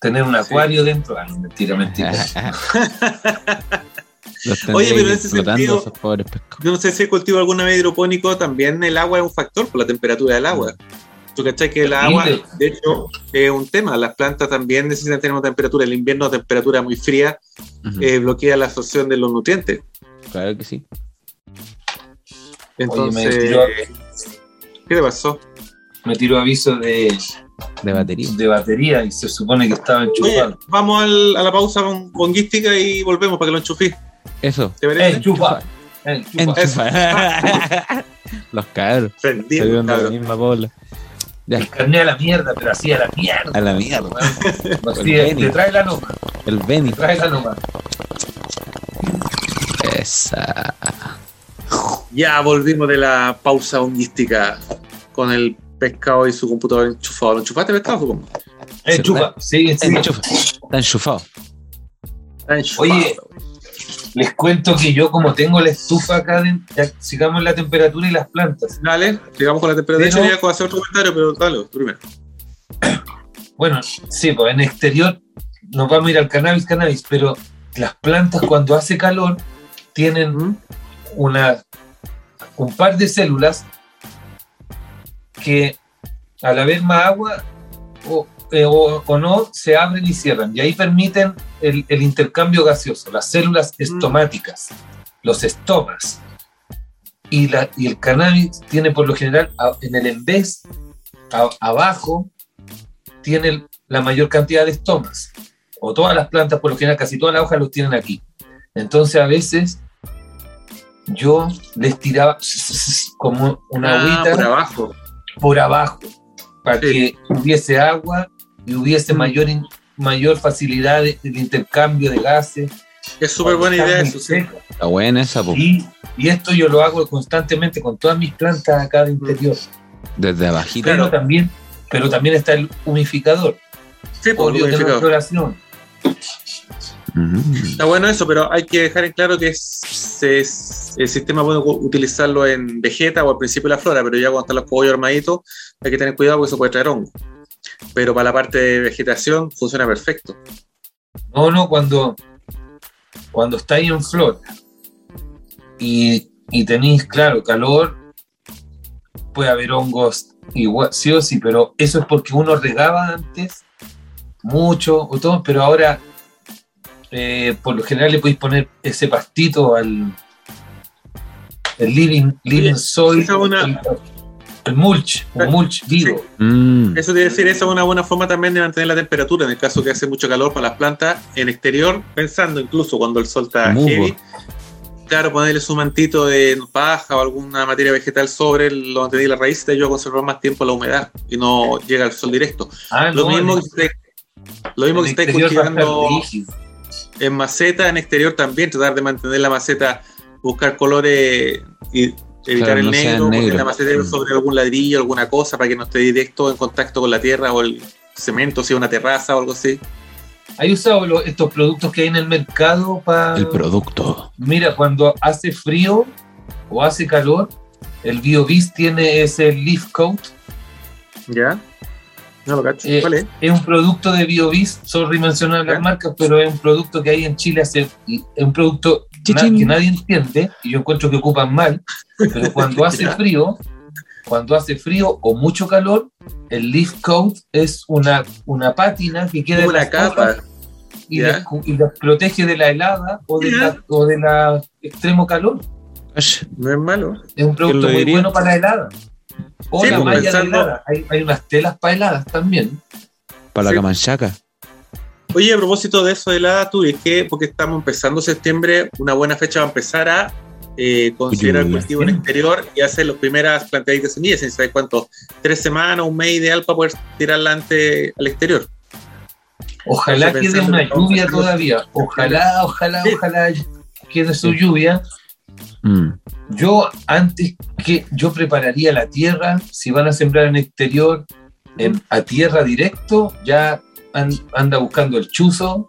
Speaker 5: Tener un
Speaker 3: Sí.
Speaker 5: acuario dentro. Ah, no, mentira, mentira.
Speaker 3: Oye, pero en ese sentido- no sé si cultivo alguna vez hidropónico, también el agua es un factor por la temperatura del agua. Tú cachai que el agua, de hecho, es un tema. Las plantas también necesitan tener una temperatura. El invierno, temperatura muy fría, eh, bloquea la absorción de los nutrientes.
Speaker 4: Claro que sí.
Speaker 3: Entonces,
Speaker 5: tiró-
Speaker 3: ¿qué te pasó?
Speaker 5: Me tiró aviso de,
Speaker 4: De batería.
Speaker 5: de batería y se supone que estaba
Speaker 3: Oye,
Speaker 5: enchufado.
Speaker 3: vamos al- a la pausa con bonguística y volvemos para que lo enchufís.
Speaker 4: Eso.
Speaker 3: ¿Te parece?
Speaker 5: Enchufa. Enchufa.
Speaker 4: Enchufa. Los cabros.
Speaker 3: Prendido,
Speaker 4: de la misma bola. Ya,
Speaker 5: El carnet a la mierda, pero así a la mierda.
Speaker 4: a la mierda.
Speaker 5: Así, te trae la noma,
Speaker 4: El Benny.
Speaker 5: te trae la noma.
Speaker 4: Esa.
Speaker 3: Ya volvimos de la pausa hondística con el pescado y su computador enchufado. ¿Lo enchufaste pescado? Supongo?
Speaker 5: Eh,
Speaker 4: Sí,
Speaker 5: sigue.
Speaker 4: Enchufa. Está enchufado.
Speaker 3: Está enchufado.
Speaker 5: Oye, les cuento que yo como tengo la estufa acá, de- ya sigamos la temperatura y las plantas.
Speaker 3: Dale, sigamos con la temperatura. De hecho, ya con hacer otro comentario, pero dale, primero.
Speaker 5: Bueno, sí, pues en exterior nos vamos a ir al cannabis, cannabis, pero las plantas cuando hace calor tienen una, un par de células que al haber más agua o, eh, o- o no, se abren y cierran. Y ahí permiten el, el intercambio gaseoso, las células estomáticas, los estomas. Y, la, y el cannabis tiene por lo general a- en el a- abajo, tiene el- la mayor cantidad de estomas. O todas las plantas, por lo general, casi todas las hojas los tienen aquí. Entonces a veces yo les tiraba como una
Speaker 3: Ah,
Speaker 5: agüita
Speaker 3: por abajo.
Speaker 5: por abajo para
Speaker 3: Sí.
Speaker 5: que hubiese agua y hubiese mayor, in- mayor facilidad de, de intercambio de gases.
Speaker 3: Es súper buena idea
Speaker 5: está
Speaker 3: eso,
Speaker 5: muy
Speaker 3: sí.
Speaker 5: seca.
Speaker 4: Está buena esa, po.
Speaker 5: Y, y esto yo lo hago constantemente con todas mis plantas acá de interior.
Speaker 4: Desde abajito.
Speaker 5: Pero también, pero también está el humificador,
Speaker 3: Sí, por
Speaker 5: floración.
Speaker 4: Mm.
Speaker 3: Está bueno eso, pero hay que dejar en claro que es, es- el sistema puede utilizarlo en vegeta o al principio de la flora, pero ya cuando están los cogollos armaditos hay que tener cuidado porque eso puede traer hongo. Pero para la parte de vegetación funciona perfecto.
Speaker 5: No, no, cuando, cuando estáis en flor y, y tenéis, claro, calor, puede haber hongos igual, sí o sí, pero eso es porque uno regaba antes mucho o todo, pero ahora eh, por lo general le podéis poner ese pastito al el living, living soil,
Speaker 3: una-
Speaker 5: el, el mulch, un mulch vivo.
Speaker 4: Mm.
Speaker 3: Eso debe decir, esa es una buena forma también de mantener la temperatura en el caso que hace mucho calor para las plantas en exterior, pensando incluso cuando el sol está
Speaker 4: Musgo.
Speaker 3: heavy. Claro, ponerle su mantito de paja o alguna materia vegetal sobre el- donde tenéis la raíz te ayuda a conservar más tiempo la humedad y no llega al sol directo.
Speaker 5: Ah,
Speaker 3: Lo
Speaker 5: no,
Speaker 3: mismo que lo mismo que estáis cultivando en maceta, en exterior también, tratar de mantener la maceta, buscar colores y evitar
Speaker 4: Claro,
Speaker 3: el
Speaker 4: no
Speaker 3: negro, poner
Speaker 4: negros.
Speaker 3: la maceta
Speaker 4: Mm.
Speaker 3: sobre algún ladrillo, alguna cosa, para que no esté directo en contacto con la tierra o el cemento, si es una terraza o algo así.
Speaker 5: ¿Hay usado lo- estos productos que hay en el mercado para...
Speaker 4: El producto.
Speaker 5: Mira, cuando hace frío o hace calor, el BioBis tiene ese leaf coat.
Speaker 3: ¿Ya? No lo cacho.
Speaker 5: Eh,
Speaker 3: ¿Cuál es?
Speaker 5: Es un producto de BioBis, sorry mencionar
Speaker 3: ¿Ya?
Speaker 5: las marcas, pero es un producto que hay en Chile, hace, es un producto na- que nadie entiende y yo encuentro que ocupan mal, pero cuando hace frío, cuando hace frío o mucho calor, el leaf coat es una, una pátina que queda en
Speaker 3: Una
Speaker 5: las
Speaker 3: capa.
Speaker 5: y cu- y les protege de la helada o de
Speaker 3: ¿Ya?
Speaker 5: la, o de la extremo calor.
Speaker 3: No es malo.
Speaker 5: Es un producto muy
Speaker 4: diría?
Speaker 5: bueno para la helada. O
Speaker 3: Sí,
Speaker 5: la
Speaker 3: pues,
Speaker 5: malla de helada. Hay, hay unas telas para heladas también.
Speaker 4: Para
Speaker 3: Sí.
Speaker 4: la camanchaca.
Speaker 3: Oye, a propósito de eso de la tú es que porque estamos empezando septiembre, una buena fecha va a empezar a eh, considerar
Speaker 4: Uy,
Speaker 3: cultivo en
Speaker 5: sí.
Speaker 3: exterior y hacer las primeras plantaditas de semillas, sin saber cuánto, tres semanas, un mes ideal para poder tirarla ante al exterior.
Speaker 5: Ojalá
Speaker 3: Entonces,
Speaker 5: quede una lluvia todavía. Ojalá, ojalá,
Speaker 3: Sí.
Speaker 5: ojalá quede su lluvia.
Speaker 4: Mm.
Speaker 5: Yo antes que yo prepararía la tierra, si van a sembrar en exterior, en, a tierra directo, ya anda buscando el chuzo,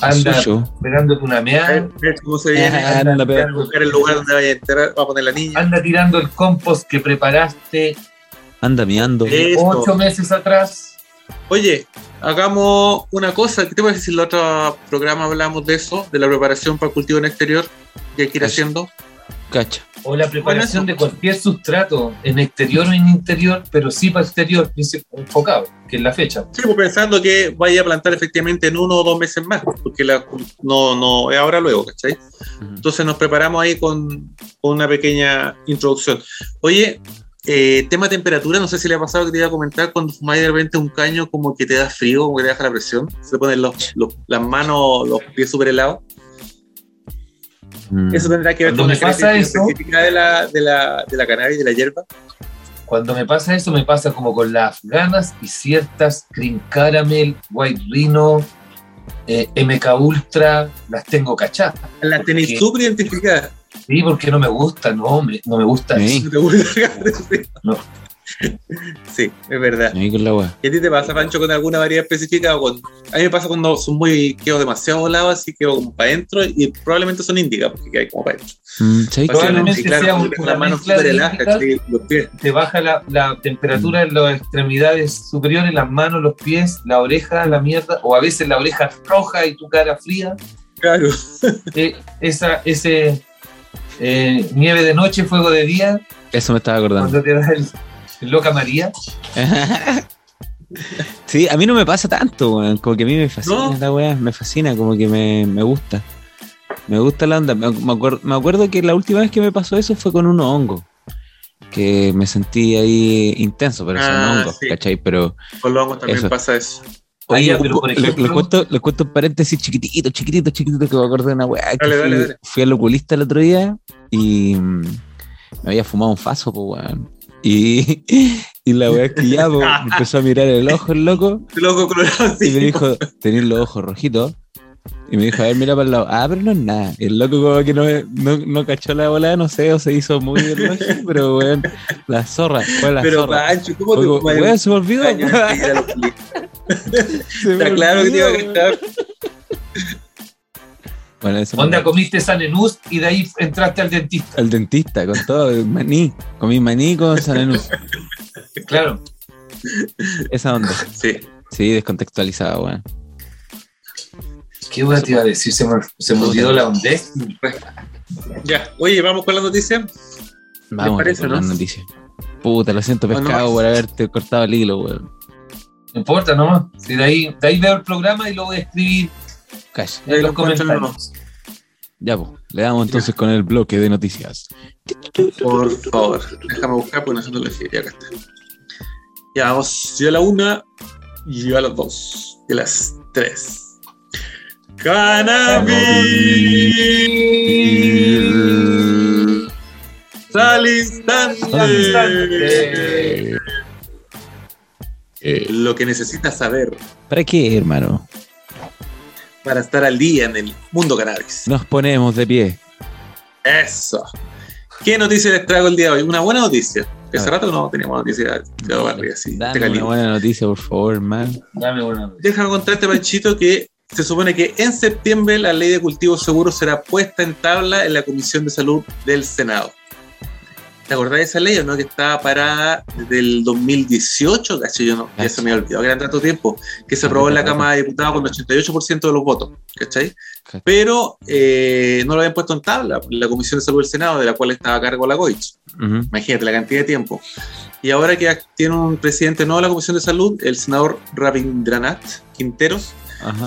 Speaker 5: anda pegándote una
Speaker 3: A
Speaker 5: meada,
Speaker 3: cómo se viene,
Speaker 4: anda, pero-
Speaker 5: tirando-
Speaker 3: buscar el lugar donde vaya a enterrar, va a poner la niña.
Speaker 5: anda tirando el compost que preparaste
Speaker 4: Anda miando.
Speaker 5: Ocho meses atrás.
Speaker 3: Oye, hagamos una cosa. ¿Qué te parece si en el otro programa hablamos de eso, de la preparación para el cultivo en exterior que hay que ir haciendo?
Speaker 4: Cacha.
Speaker 5: O la preparación
Speaker 3: Bueno,
Speaker 5: de cualquier sustrato, en exterior o en interior, pero sí para exterior, enfocado, que es la fecha.
Speaker 3: Sí, pues pensando que vaya a plantar efectivamente en uno o dos meses más, porque la, no, no es ahora luego, ¿cachai?
Speaker 4: Ujú.
Speaker 3: Entonces nos preparamos ahí con, con una pequeña introducción. Oye, eh, tema temperatura, no sé si le ha pasado que te iba a comentar cuando fumáis de repente un caño como que te da frío, como que te baja la presión, se te ponen los, los- las manos, los pies súper helados.
Speaker 4: Mm.
Speaker 3: Eso tendrá que ver
Speaker 5: Cuando
Speaker 3: con
Speaker 5: me
Speaker 3: la
Speaker 5: pasa eso-
Speaker 3: específica de la, de, la, de la cannabis, de la hierba.
Speaker 5: Cuando me pasa eso, me pasa como con las afganas y ciertas Cream Caramel, White Rhino, eh, MK Ultra, las tengo cachadas.
Speaker 3: La tenéis súper identificada.
Speaker 5: Sí, porque no me gusta, no, hombre, no me gusta.
Speaker 4: Sí.
Speaker 3: ¿No? Sí. Es verdad.
Speaker 4: Ahí con la weá.
Speaker 3: ¿Y a ti te pasa, Pancho, con alguna variedad específica? O con... A mí me pasa cuando son muy, quedo demasiado volados, así quedo como para adentro y probablemente son índigas, porque hay como para adentro.
Speaker 4: Mm.
Speaker 5: Probablemente
Speaker 3: claro,
Speaker 5: sea un-
Speaker 3: los pies.
Speaker 5: Te baja la, la temperatura en las extremidades superiores, las manos, los pies, la oreja, la mierda, o a veces la oreja roja y tu cara fría.
Speaker 3: Claro.
Speaker 5: Eh, esa, ese eh, nieve de noche, fuego de día,
Speaker 4: Eso me estaba acordando.
Speaker 5: cuando te da el loca María.
Speaker 4: sí, a mí no me pasa tanto, weón. Como que a mí me fascina
Speaker 3: ¿No?
Speaker 4: la weá, me fascina, como que me, me gusta. Me gusta la onda. Me, me acuer- me acuerdo que la última vez que me pasó eso fue con unos hongos. Que me sentí ahí intenso, pero son
Speaker 3: Ah,
Speaker 4: hongos,
Speaker 3: sí.
Speaker 4: ¿cachai? Pero,
Speaker 3: Con los hongos también
Speaker 4: Eso.
Speaker 3: pasa eso.
Speaker 5: Ya,
Speaker 4: un
Speaker 5: pero
Speaker 4: po-
Speaker 5: por
Speaker 4: le-
Speaker 5: ejemplo-
Speaker 4: les, cuento, les cuento un paréntesis chiquitito, chiquitito, chiquitito, que me acuerdo de una weá. que
Speaker 3: Dale,
Speaker 4: fui,
Speaker 3: dale, dale.
Speaker 4: fui al oculista el otro día y mm, me había fumado un faso, pues, weón. Y, y la weá es que ya, empezó a mirar el ojo el loco
Speaker 3: El ojo colorado,
Speaker 4: y
Speaker 3: sí.
Speaker 4: me dijo, tenés los ojos rojitos. Y me dijo, a ver, mira para el lado. Ah, pero no es nada. Y el loco como que no, no, no cachó la bola, no sé, o se hizo muy rojo, pero weón, la zorra, fue la
Speaker 3: Pero
Speaker 4: zorra.
Speaker 3: Pancho, ¿cómo te
Speaker 4: weón, se me olvidó.
Speaker 3: Está claro que te iba a.
Speaker 4: Bueno, eso
Speaker 5: Onda, comiste sanenús y de ahí entraste al dentista.
Speaker 4: al dentista con todo, el maní. Comí maní con sanenús.
Speaker 5: Claro.
Speaker 4: Esa onda.
Speaker 3: Sí.
Speaker 4: Sí, descontextualizada, weón.
Speaker 5: ¿Qué voy a te iba a decir? Se me, se me olvidó la onda.
Speaker 3: Ya. Oye, vamos con la noticia.
Speaker 4: Vamos
Speaker 3: parece,
Speaker 4: con
Speaker 3: no?
Speaker 4: noticias. Puta, lo siento, pescado,
Speaker 3: más.
Speaker 4: por haberte cortado el hilo, weón.
Speaker 5: No importa, nomás. Si de, ahí, de ahí veo el programa y lo voy a escribir
Speaker 3: Ahí
Speaker 5: los comentarios.
Speaker 4: Ya, pues. Le damos entonces con el bloque de noticias.
Speaker 3: Por favor, déjame buscar porque no sé dónde lo dejé. Ya acá está. Ya vamos. Yo a la una y yo a las dos. Y a las tres. Cannabis. Al instante.
Speaker 4: Eh,
Speaker 3: Lo que necesitas saber
Speaker 4: ¿Para qué, hermano?
Speaker 3: Para estar al día en el mundo cannabis.
Speaker 4: Nos ponemos de pie.
Speaker 3: Eso. ¿Qué noticia les traigo el día de hoy? Una buena noticia. Hace rato no teníamos noticia de barrio así. de
Speaker 4: Dame una buena noticia, por favor, hermano.
Speaker 5: Dame una.
Speaker 3: Déjame contarte, Panchito, que se supone que en septiembre la ley de cultivos seguros será puesta en tabla en la Comisión de Salud del Senado. ¿Te acordás de esa ley o no? Que estaba parada desde el 2018, caché yo no, ya se me había olvidado que eran tanto tiempo, que se aprobó en la Cámara de Diputados con 88% de los votos, ¿cachai?
Speaker 4: Cacha.
Speaker 3: Pero eh, no lo habían puesto en tabla la Comisión de Salud del Senado, de la cual estaba a cargo la Goich.
Speaker 4: Ujú.
Speaker 3: Imagínate la cantidad de tiempo. Y ahora que tiene un presidente nuevo de la Comisión de Salud, el senador Rabindranath Quinteros,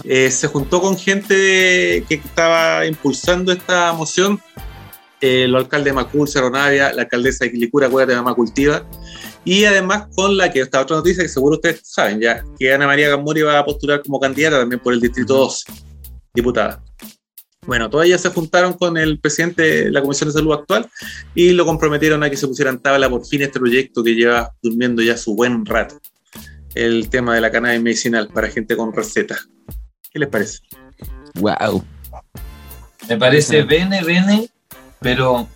Speaker 3: eh, se juntó con gente que estaba impulsando esta moción. Eh, el alcalde de Macul, Cerro Navia, la alcaldesa de Quilicura, acuérdate, Mamá Cultiva. Y además con la que está otra noticia que seguro ustedes saben ya, que Ana María Gamuri va a postular como candidata también por el Distrito 12, diputada. Bueno, todas ellas se juntaron con el presidente de la Comisión de Salud actual y lo comprometieron a que se pusieran tabla por fin este proyecto que lleva durmiendo ya su buen rato. El tema de la cannabis medicinal para gente con receta. ¿Qué les parece?
Speaker 4: Wow.
Speaker 5: Me parece bene, bene, pero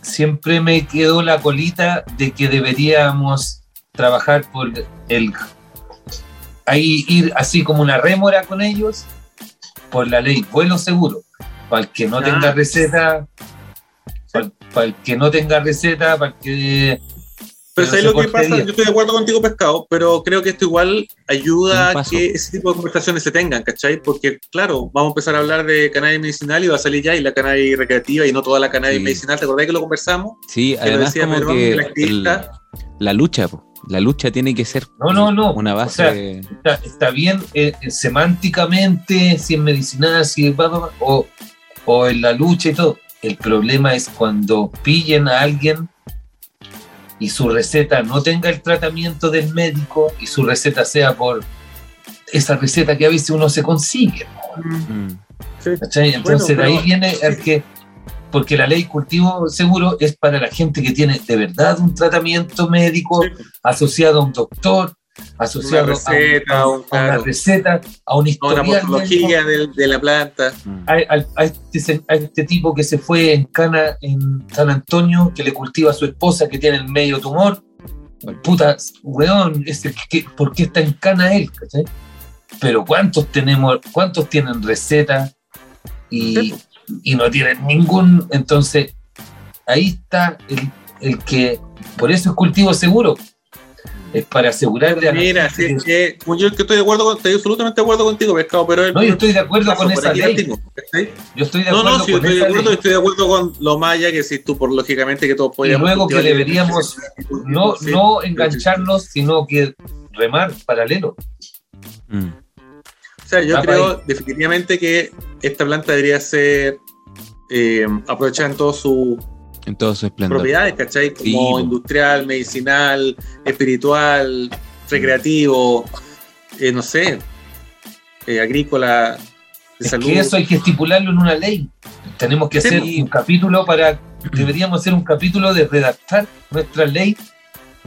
Speaker 5: siempre me quedó la colita de que deberíamos trabajar por el. Ahí ir así como una rémora con ellos por la ley vuelo seguro. Para el que no
Speaker 3: Ah.
Speaker 5: tenga receta, para, para el que no tenga receta, para el que.
Speaker 3: Pero
Speaker 5: Pero
Speaker 3: ¿sabes
Speaker 5: se
Speaker 3: lo que pasa? Yo estoy de acuerdo contigo, Pescado, pero creo que esto igual ayuda a que ese tipo de conversaciones se tengan, ¿cachai? Porque, claro, vamos a empezar a hablar de cannabis medicinal y va a salir ya y la cannabis recreativa y no toda la cannabis
Speaker 4: Sí.
Speaker 3: medicinal. ¿Te acordás que lo conversamos?
Speaker 4: Sí,
Speaker 3: Que
Speaker 4: además
Speaker 3: decía
Speaker 4: como que
Speaker 3: el activista.
Speaker 4: el- la lucha, po. la lucha tiene que ser
Speaker 5: No, no, no.
Speaker 4: una
Speaker 5: O
Speaker 4: base.
Speaker 5: sea, está, está bien eh, eh, semánticamente, si es medicinal, si es bla, bla, bla, o, o en la lucha y todo. El problema es cuando pillen a alguien y su receta no tenga el tratamiento del médico y su receta sea por esa receta que a veces uno se consigue.
Speaker 4: Mm.
Speaker 5: ¿cachai? Entonces
Speaker 3: Bueno,
Speaker 5: de ahí viene el que, porque la ley cultivo seguro es para la gente que tiene de verdad un tratamiento médico
Speaker 3: Sí.
Speaker 5: asociado a un doctor, asociado
Speaker 3: Una receta,
Speaker 5: a,
Speaker 3: un-
Speaker 5: un- a una
Speaker 3: claro.
Speaker 5: receta, a un
Speaker 3: A una
Speaker 5: historial
Speaker 3: morfología del- de, la planta.
Speaker 4: Mm.
Speaker 5: a, a- a este, a este tipo que se fue en Cana, en San Antonio, que le cultiva a su esposa que tiene el medio tumor. Puta, weón, ese que, ¿por qué está en Cana él? ¿cachai? Pero ¿cuántos tenemos, cuántos tienen receta y, y no tienen ningún? Entonces, ahí está el, el que, por eso es cultivo seguro. Es para asegurarle a
Speaker 3: Mira, sí,
Speaker 5: que-
Speaker 3: como yo que estoy de acuerdo con, estoy absolutamente de acuerdo contigo, pescado, pero el,
Speaker 5: No, yo estoy de acuerdo con esa ley.
Speaker 3: partimos, ¿cachai?
Speaker 5: Yo estoy de
Speaker 3: No,
Speaker 5: acuerdo
Speaker 3: no, sí, yo
Speaker 5: con
Speaker 3: estoy de acuerdo,
Speaker 5: ley.
Speaker 3: estoy de acuerdo con lo maya que si tú, por lógicamente que todos
Speaker 5: Y
Speaker 3: podíamos.
Speaker 5: luego que deberíamos no,
Speaker 3: Sí.
Speaker 5: no engancharnos, sino que remar paralelo.
Speaker 4: Mm.
Speaker 3: O sea, yo
Speaker 5: Ah,
Speaker 3: creo definitivamente que esta planta debería ser eh, aprovechada en todas sus
Speaker 4: En todo su esplendor.
Speaker 3: propiedades, ¿cachai? Como
Speaker 4: Sí,
Speaker 3: industrial, medicinal, espiritual, recreativo, eh, no sé, eh, agrícola, de
Speaker 5: Es
Speaker 3: salud.
Speaker 5: que eso hay que estipularlo en una ley. Tenemos que
Speaker 3: Sí,
Speaker 5: hacer un capítulo para. Deberíamos hacer un capítulo de redactar nuestra ley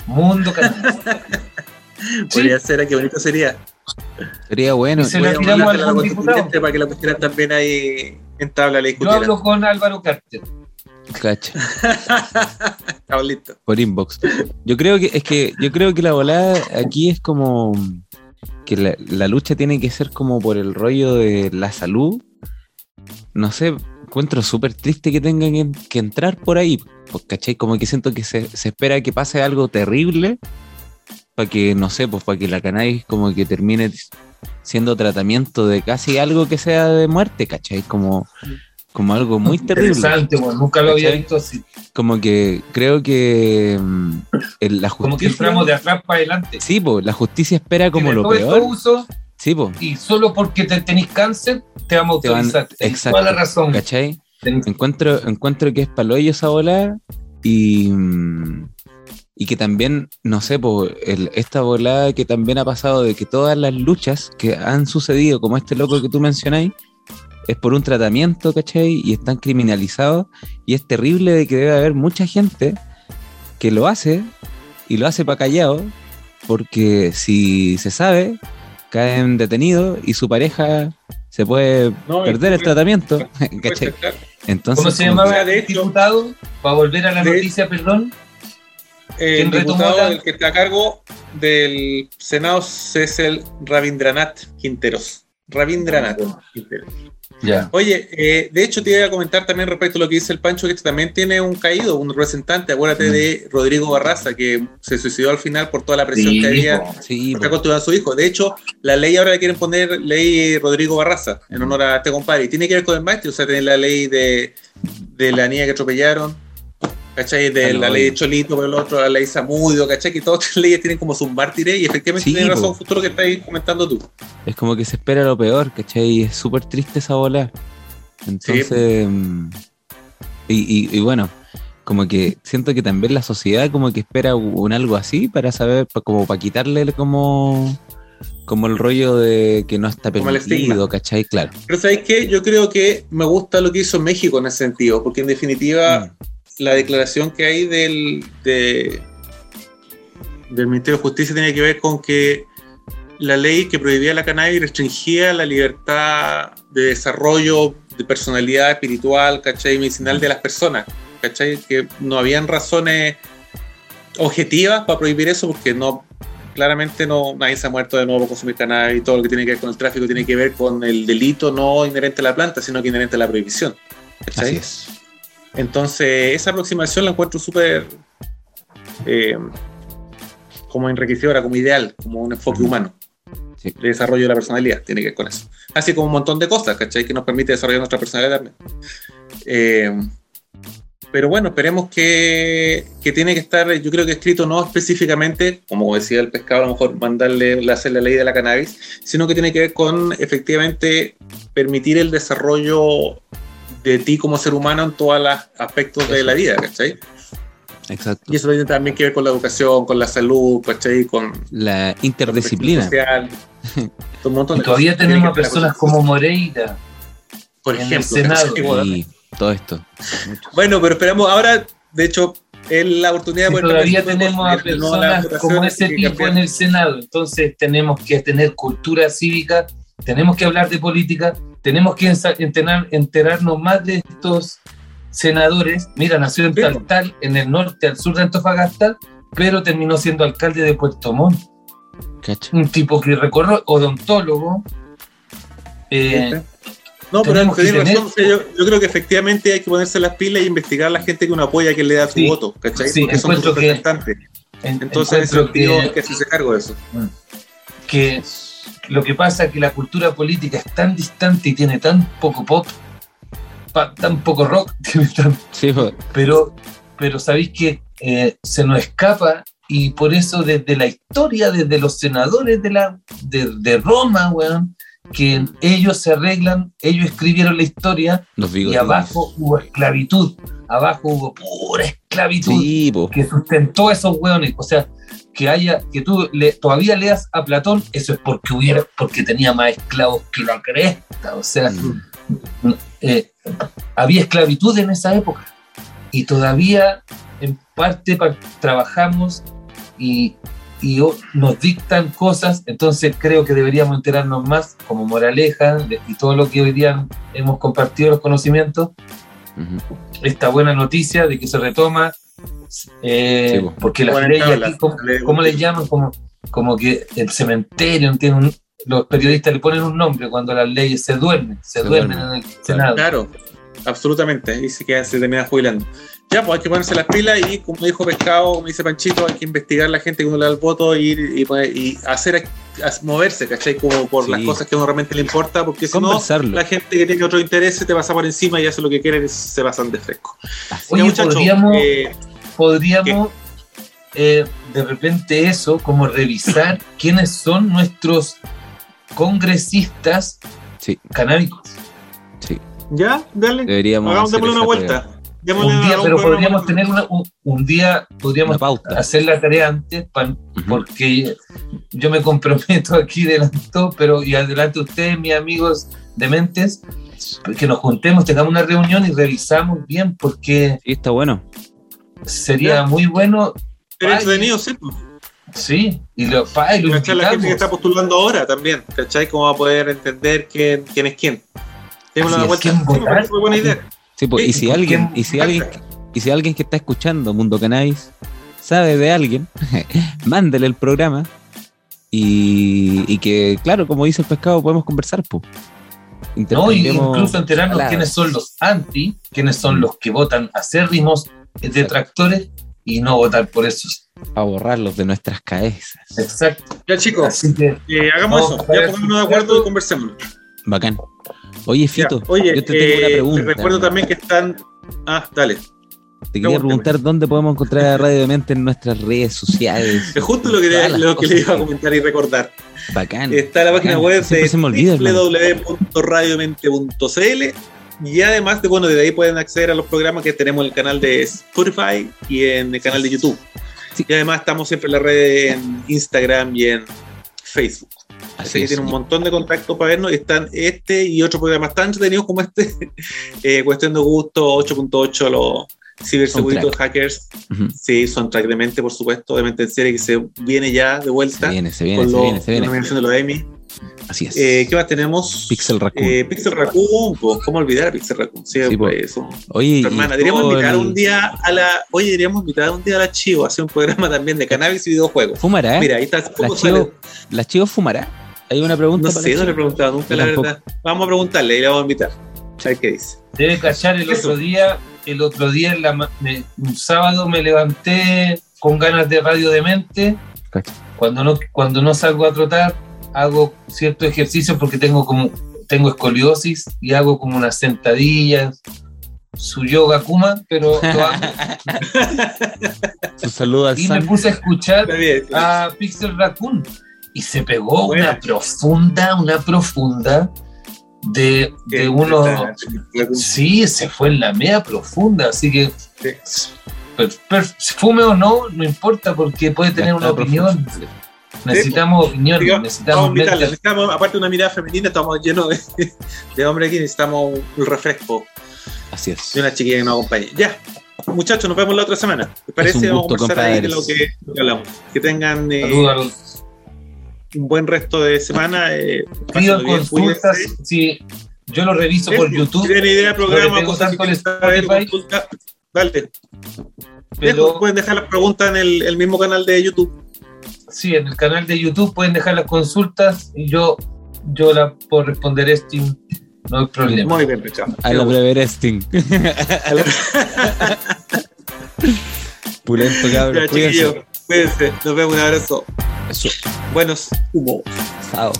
Speaker 5: Mundo Cannabis.
Speaker 3: Podría ser, qué bonito sería.
Speaker 4: Sería bueno.
Speaker 5: Y se la
Speaker 3: a
Speaker 5: tiramos a
Speaker 3: la para que la pusieran también ahí en tabla la
Speaker 5: Yo hablo con Álvaro Carter.
Speaker 4: Cacha,
Speaker 3: listos.
Speaker 4: por inbox. Yo creo que es que yo creo que la volada aquí es como que la, la lucha tiene que ser como por el rollo de la salud. No sé, encuentro súper triste que tengan que, que entrar por ahí. Pues, ¿cachai? Como que siento que se, se espera que pase algo terrible para que, no sé, pues para que la cannabis como que termine siendo tratamiento de casi algo que sea de muerte, ¿cachai? Como, como algo muy terrible.
Speaker 5: Interesante, bueno, nunca lo había
Speaker 4: ¿Cachai?
Speaker 5: visto así.
Speaker 4: Como que creo que mm, el- la
Speaker 5: Como que
Speaker 4: justicia.
Speaker 5: entramos de atrás para adelante.
Speaker 4: Sí, po, la justicia espera como
Speaker 5: Tiene
Speaker 4: lo
Speaker 5: todo esto
Speaker 4: peor.
Speaker 5: uso
Speaker 4: Sí, po,
Speaker 5: y solo porque te tenés cáncer te vamos a
Speaker 4: Te van-
Speaker 5: autorizar. Tenés
Speaker 4: exacto,
Speaker 5: Toda la razón.
Speaker 4: ¿cachai?
Speaker 5: Tenés-
Speaker 4: Encuentro, encuentro que es paloyo esa volada y, mm, y que también, no sé, po, el- esta volada que también ha pasado de que todas las luchas que han sucedido, como este loco que tú mencionáis, es por un tratamiento, ¿cachai? Y están criminalizados y es terrible de que debe haber mucha gente que lo hace y lo hace para callado porque si se sabe, caen detenidos y su pareja se puede
Speaker 3: No,
Speaker 4: perder el tratamiento, ¿cachai? Entonces,
Speaker 5: ¿Cómo se llamaba el
Speaker 3: hecho-
Speaker 5: diputado? Para volver a la
Speaker 3: de-
Speaker 5: noticia, perdón.
Speaker 3: Eh,
Speaker 5: ¿Quién
Speaker 3: el diputado
Speaker 5: la-
Speaker 3: el que está a cargo del Senado es el Rabindranath Quinteros. Rabindranath Quinteros. Oye, eh, de hecho te iba a comentar también respecto a lo que dice el Pancho, que este también tiene un caído, un representante. Acuérdate
Speaker 4: Mm.
Speaker 3: de Rodrigo Barraza, que se suicidó al final por toda la presión
Speaker 5: Sí,
Speaker 3: que había.
Speaker 4: Sí,
Speaker 3: Está
Speaker 4: po.
Speaker 3: controlando a su hijo. De hecho, la ley ahora le quieren poner ley Rodrigo Barraza en honor a este compadre. Y tiene que ver con el maestro. O sea, tiene la ley de, de la niña que atropellaron. ¿Cachai? De la ley de. Cholito, por el otro, la ley Zamudio, ¿cachai? Que todas estas leyes tienen como sus mártires y efectivamente
Speaker 4: Sí,
Speaker 3: tiene razón justo lo que estáis comentando tú.
Speaker 4: es como que se espera lo peor, ¿cachai? Y es súper triste esa bola. Entonces, mm, y, y- y bueno, como que siento que también la sociedad como que espera un algo así para saber, como para quitarle como, como el rollo de que no está permitido. ¿cachai? Claro.
Speaker 3: Pero ¿sabéis qué? Yo creo que me gusta lo que hizo México en ese sentido, porque en definitiva
Speaker 4: Mm.
Speaker 3: La declaración que hay del, de- del Ministerio de Justicia tiene que ver con que la ley que prohibía la cannabis restringía la libertad de desarrollo de personalidad espiritual, ¿cachai? medicinal de las personas, ¿cachai? Que no habían razones objetivas para prohibir eso porque no claramente no nadie se ha muerto de nuevo por consumir cannabis y todo lo que tiene que ver con el tráfico tiene que ver con el delito no inherente a la planta, sino que inherente a la prohibición. ¿cachai?
Speaker 4: Así es.
Speaker 3: Entonces, esa aproximación la encuentro súper eh, como enriquecedora, como ideal, como un enfoque humano
Speaker 4: Sí.
Speaker 3: de desarrollo de la personalidad, tiene que ver con eso. Así como un montón de cosas, ¿cachai? Que nos permite desarrollar nuestra personalidad también. Eh, pero bueno, esperemos que, que tiene que estar, yo creo que escrito no específicamente, como decía el pescado, a lo mejor mandarle hacer la ley de la cannabis, sino que tiene que ver con efectivamente permitir el desarrollo de ti como ser humano en todos los aspectos de la vida, ¿cachai?
Speaker 4: Exacto.
Speaker 3: Y eso tiene también que ver con la educación, con la salud, ¿cachai? Con
Speaker 4: La
Speaker 3: la
Speaker 4: interdisciplina.
Speaker 3: social, un montón
Speaker 5: Y
Speaker 3: de
Speaker 5: todavía
Speaker 3: cosas
Speaker 5: tenemos personas como Moreira,
Speaker 3: Por
Speaker 5: en el
Speaker 3: ejemplo.
Speaker 5: Senado.
Speaker 3: ¿cachai?
Speaker 4: Y todo esto. Mucho.
Speaker 3: Bueno, pero esperamos ahora, de hecho, es la oportunidad
Speaker 5: Sí,
Speaker 3: de poder
Speaker 5: todavía tenemos a personas como ese tipo en el Senado, entonces tenemos que tener cultura cívica, tenemos que hablar de política, tenemos que enterar- enterarnos más de estos senadores. Mira, nació en
Speaker 3: Sí.
Speaker 5: Taltal, en el norte, al sur de Antofagasta, pero terminó siendo alcalde de Puerto Montt.
Speaker 4: ¿Cacha?
Speaker 5: Un tipo que recorrió, odontólogo. eh,
Speaker 3: No, pero
Speaker 5: tenemos que tener-
Speaker 3: razón, o sea, yo, yo creo que efectivamente hay que ponerse las pilas y investigar a la gente que uno apoya, que le da su
Speaker 5: Sí.
Speaker 3: voto, ¿cachai?
Speaker 5: Sí,
Speaker 3: Porque son sus
Speaker 5: que-
Speaker 3: representantes.
Speaker 5: en-
Speaker 3: Entonces, en ese
Speaker 5: encuentro
Speaker 3: sentido,
Speaker 5: que-
Speaker 3: hay que hacerse cargo de eso.
Speaker 5: que lo que pasa es que la cultura política es tan distante y tiene tan poco pop, pa- tan poco rock, tan-
Speaker 4: Sí,
Speaker 5: pero, pero sabéis que eh, se nos escapa y por eso desde la historia, desde los senadores de, la, de, de Roma, weón, que ellos se arreglan, ellos escribieron la historia
Speaker 4: los
Speaker 5: y abajo hubo esclavitud, abajo hubo pura esclavitud
Speaker 4: Sí,
Speaker 5: que sustentó a esos hueones. O sea, que haya, que tú le- todavía leas a Platón, eso es porque hubiera, porque tenía más esclavos que la cresta. O sea,
Speaker 4: Mm.
Speaker 5: eh, había esclavitud en esa época. Y todavía, en parte, pa- trabajamos y, y nos dictan cosas. Entonces, creo que deberíamos enterarnos más como moraleja de- y todo lo que hoy día hemos compartido los conocimientos
Speaker 4: Ujú.
Speaker 5: esta buena noticia de que se retoma, eh,
Speaker 4: Sí, po.
Speaker 5: porque las leyes aquí, ¿cómo,
Speaker 3: Le-
Speaker 5: cómo les llaman? Como, como que el cementerio tiene un, los periodistas le ponen un nombre cuando las leyes se duermen, se,
Speaker 4: Se
Speaker 5: duermen
Speaker 4: duermen.
Speaker 5: en el Senado.
Speaker 3: Claro, absolutamente. Y se queda, se termina jubilando. Ya, pues hay que ponerse las pilas y, como dijo Pescado, como dice Panchito, hay que investigar a la gente que uno le da el voto y, y, y hacer a- moverse, ¿cachai? Como por
Speaker 4: Sí.
Speaker 3: las cosas que a uno realmente le importa, porque si no, la gente que tiene otro interés se te pasa por encima y hace lo que quieren y se pasan de fresco.
Speaker 4: Así.
Speaker 5: Oye,
Speaker 3: Ya, muchachos,
Speaker 5: podríamos-
Speaker 3: eh,
Speaker 5: Podríamos eh, de repente eso, como revisar quiénes son nuestros congresistas
Speaker 4: Sí.
Speaker 5: canábicos.
Speaker 3: ya, dale.
Speaker 4: Deberíamos
Speaker 3: Hagamos una vuelta.
Speaker 5: Un día, pero podríamos tener una- un, un día, podríamos
Speaker 4: Una pauta.
Speaker 5: hacer la tarea antes pa-
Speaker 4: Ujú.
Speaker 5: porque yo me comprometo aquí delante pero y adelante ustedes, mis amigos de mentes, que nos juntemos, tengamos una reunión y revisamos bien, porque
Speaker 4: Sí, está bueno.
Speaker 5: sería
Speaker 3: Ya.
Speaker 5: muy bueno,
Speaker 3: Pero entretenido, sí.
Speaker 5: sí, y lo, pa, y lo.
Speaker 3: La gente que está postulando ahora también, ¿cachai? Cómo va a poder entender quién, quién es quién. Démosle una
Speaker 5: es,
Speaker 3: vuelta.
Speaker 5: ¿quién
Speaker 3: Sí, me
Speaker 5: votar?
Speaker 3: buena idea.
Speaker 4: Sí, pues, y si
Speaker 5: ¿por
Speaker 4: alguien, y si alguien, y si alguien que está escuchando Mundo Cannabis sabe de alguien, mándele el programa y, y que, claro, como dice el pescado, podemos conversar, pues.
Speaker 5: ¿no? Y incluso enterarnos quiénes son los anti, quiénes son los que votan acérrimos detractores y no votar por esos.
Speaker 4: a borrarlos de nuestras cabezas.
Speaker 5: Exacto.
Speaker 3: Ya, chicos,
Speaker 5: Así que
Speaker 3: eh, hagamos eso. Ya pongámonos de acuerdo y conversemos.
Speaker 4: Bacán. Oye,
Speaker 3: Ya,
Speaker 4: Fito,
Speaker 3: Oye,
Speaker 4: yo te tengo una
Speaker 3: eh,
Speaker 4: pregunta.
Speaker 3: te recuerdo también que están. Ah, dale.
Speaker 4: Te quería preguntar dónde podemos encontrar a Radio Mente en nuestras redes sociales.
Speaker 3: Es justo lo que, le,
Speaker 4: las
Speaker 3: lo que le
Speaker 4: cosas
Speaker 3: iba a comentar y recordar.
Speaker 4: Bacán.
Speaker 3: Está la página
Speaker 4: bacán.
Speaker 3: web de www.radiomente.cl y además de bueno, desde ahí pueden acceder a los programas que tenemos en el canal de Spotify y en el canal de YouTube.
Speaker 4: Sí.
Speaker 3: Y además estamos siempre en la red en Instagram y en Facebook. Así,
Speaker 4: Así
Speaker 3: que
Speaker 4: es.
Speaker 3: tienen un montón de contactos para vernos. y Están este y otros programas tan entretenidos como este. Eh, Cuestión de gusto, 8.8, los ciberseguritos hackers. Sí, son track de mente, por supuesto. De mente en serie que se viene ya de
Speaker 4: Se
Speaker 3: vuelta.
Speaker 4: viene, se viene,
Speaker 3: con
Speaker 4: se
Speaker 3: lo-
Speaker 4: viene, se
Speaker 3: la
Speaker 4: viene.
Speaker 3: nominación de los Emmy.
Speaker 4: Así es.
Speaker 3: Eh, ¿Qué más tenemos?
Speaker 4: Pixel Raccoon.
Speaker 3: Eh, Pixel Raccoon, pues, ¿cómo olvidar a Pixel Raccoon? Sí,
Speaker 4: Sí,
Speaker 3: pues, eso.
Speaker 4: Oye,
Speaker 3: hermana, deberíamos
Speaker 4: todo
Speaker 3: invitar un día a la. Oye, deberíamos invitar un día a la Chivo a hacer un programa también de cannabis y videojuegos.
Speaker 4: ¿Fumará? eh?
Speaker 3: Mira, ahí está.
Speaker 4: ¿La. Chivo, ¿La Chivo fumará? Hay una pregunta
Speaker 3: No
Speaker 4: para
Speaker 3: sé,
Speaker 4: la
Speaker 3: no le he preguntado nunca, la
Speaker 4: tampoco.
Speaker 3: verdad. Vamos a preguntarle y le vamos a invitar. A ver qué dice.
Speaker 5: debe cachar el
Speaker 3: Eso.
Speaker 5: otro día, el otro día en la me- un sábado me levanté con ganas de radio de mente. Cuando no, cuando no salgo a trotar, hago ciertos ejercicios porque tengo como tengo escoliosis y hago como unas sentadillas, su yoga kuma, pero lo hago.
Speaker 4: Su saludo al
Speaker 5: y me puse a escuchar a Pixel Raccoon y se pegó
Speaker 3: Buena.
Speaker 5: una profunda, una profunda de, de uno. Sí, se fue en la media profunda, así que
Speaker 3: Sí.
Speaker 5: per- per- fume o no, no importa porque puede tener una opinión. Necesitamos opiniones,
Speaker 3: Digo,
Speaker 5: necesitamos
Speaker 3: necesitamos, aparte de una mirada femenina, estamos llenos de, de hombres aquí, necesitamos un refresco
Speaker 4: Así es.
Speaker 3: de una chiquilla que nos acompañe. Ya, muchachos, nos vemos la otra semana. ¿Les parece?
Speaker 4: un
Speaker 3: Vamos a
Speaker 4: gusto,
Speaker 3: conversar ahí de lo
Speaker 4: compadres.
Speaker 3: que, lo que hablamos. Que tengan eh,
Speaker 5: Saludos
Speaker 3: un buen resto de semana. Eh,
Speaker 5: Pido
Speaker 3: bien,
Speaker 5: consultas, sí, yo lo reviso por YouTube,
Speaker 3: tienen idea de programa, cosas que saber, consulta, dale.
Speaker 5: pero
Speaker 3: pueden dejar las preguntas en el, el mismo canal de YouTube.
Speaker 5: sí, en el canal de YouTube pueden dejar las consultas y yo, yo la puedo responder esto, no hay problema.
Speaker 3: Muy bien, Pechado.
Speaker 4: A la Breveresting. Pulento, cabrón. Cuídense.
Speaker 3: Cuídense. Nos vemos. Un abrazo.
Speaker 4: Eso.
Speaker 3: Buenos humos.
Speaker 4: Chao.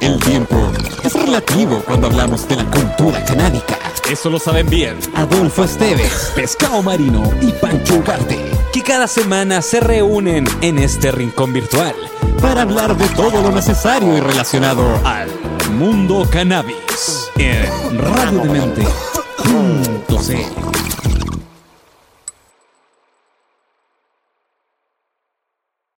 Speaker 2: El tiempo es relativo cuando hablamos de la cultura canábica. Eso lo saben bien Adolfo Esteves, Pescado Marino y Pancho Ugarte, que cada semana se reúnen en este rincón virtual para hablar de todo lo necesario y relacionado al mundo cannabis en radiodemente.cl.